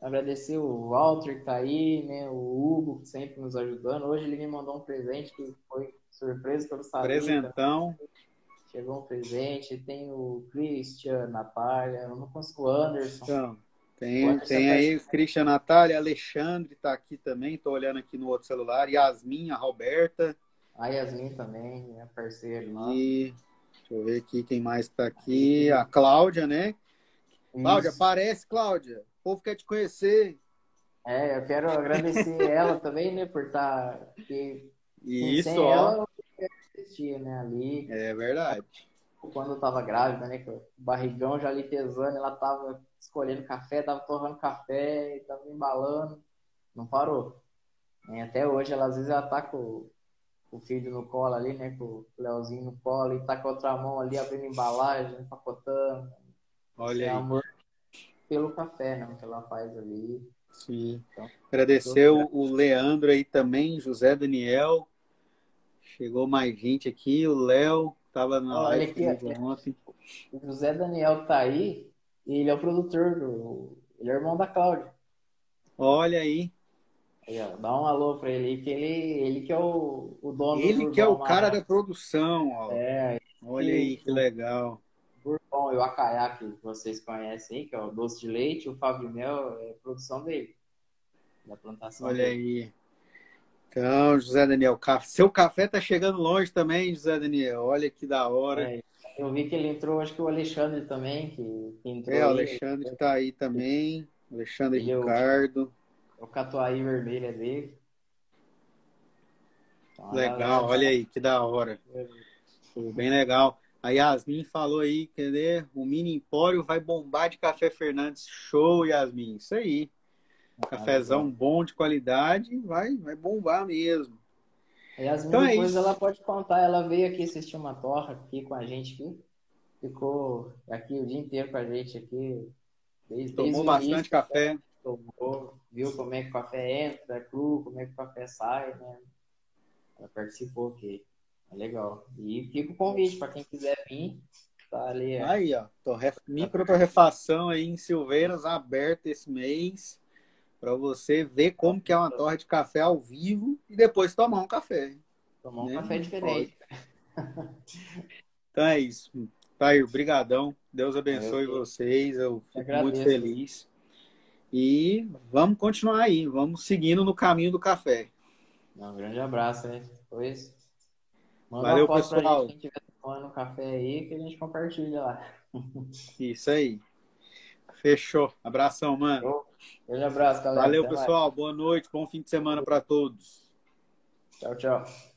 Agradecer o Walter que tá aí, né? O Hugo, sempre nos ajudando. Hoje ele me mandou um presente que foi surpresa pelo saber.
Presentão.
Chegou um presente, tem o Christian, Natália, eu não consigo o Anderson.
Então, tem, tem aí o Christian, Natália, Alexandre tá aqui também, tô olhando aqui no outro celular, Yasmin, a Roberta.
A Yasmin também, minha parceira.
E, deixa eu ver aqui quem mais tá aqui, a Cláudia, né? Isso. Cláudia, aparece, Cláudia. O povo quer te conhecer.
É, eu quero agradecer ela também, né, por estar tá aqui.
Isso, ó. Ela,
existia, né, ali.
É verdade.
Quando eu tava grávida, né, que o barrigão já ali pesando, ela tava escolhendo café, tava torrando café, tava embalando, não parou. E até hoje, ela às vezes ela tá com o filho no colo ali, né, com o Leozinho no colo, e tá com a outra mão ali abrindo embalagem, empacotando.
Olha aí. amor
pelo café, né, que ela faz ali.
Sim. Então, Agradecer o Leandro aí também, José Daniel, Chegou mais gente aqui, o Léo estava na Olha live aqui, ontem.
O José Daniel tá aí ele é o produtor do. Ele é irmão da Cláudia.
Olha aí.
aí ó, dá um alô para ele que ele, ele que é o, o dono
Ele que é o cara da produção, ó. É. Olha aí que legal.
Bourbon e o Acaiá, que vocês conhecem aí, que é o doce de leite, o Fábio Mel é produção dele. Da plantação.
Olha dele. aí. Então, José Daniel, seu café tá chegando longe também, José Daniel. Olha que da hora.
É, eu vi que ele entrou, acho que o Alexandre também, que, entrou.
É, o Alexandre aí. tá aí também. Alexandre e Ricardo.
O, o Catuaí vermelho é dele.
Então, legal, olha aí, que da hora. Bem legal. A Yasmin falou aí, cadê? O Mini Empório vai bombar de café Fernandes. Show, Yasmin. Isso aí. Um cafezão bom de qualidade, vai, vai bombar mesmo.
E as então é coisas ela pode contar. Ela veio aqui assistir uma torra aqui com a gente aqui. Ficou aqui o dia inteiro com a gente aqui.
Desde, Tomou desde bastante início, café.
Tomou, viu como é que o café entra, é cru, como é que o café sai, né? Ela participou aqui. É legal. E fica o convite para quem quiser vir. Tá ali.
Aí, ó. Torref... Micro torrefação aí em Silveiras aberta esse mês para você ver como que é uma torre de café ao vivo e depois tomar um café.
Tomar um né? café diferente.
Então é isso. Tair, brigadão. Deus abençoe eu, vocês. Eu fico agradeço. muito feliz. E vamos continuar aí. Vamos seguindo no caminho do café.
Um grande abraço, né? Depois
manda Valeu, uma pessoal.
pra gente quem estiver tomando café aí que a gente compartilha lá.
Isso aí. Fechou. Abração, mano.
Grande abraço, galera.
Valeu, Até pessoal. Mais. Boa noite. Bom fim de semana para todos.
Tchau, tchau.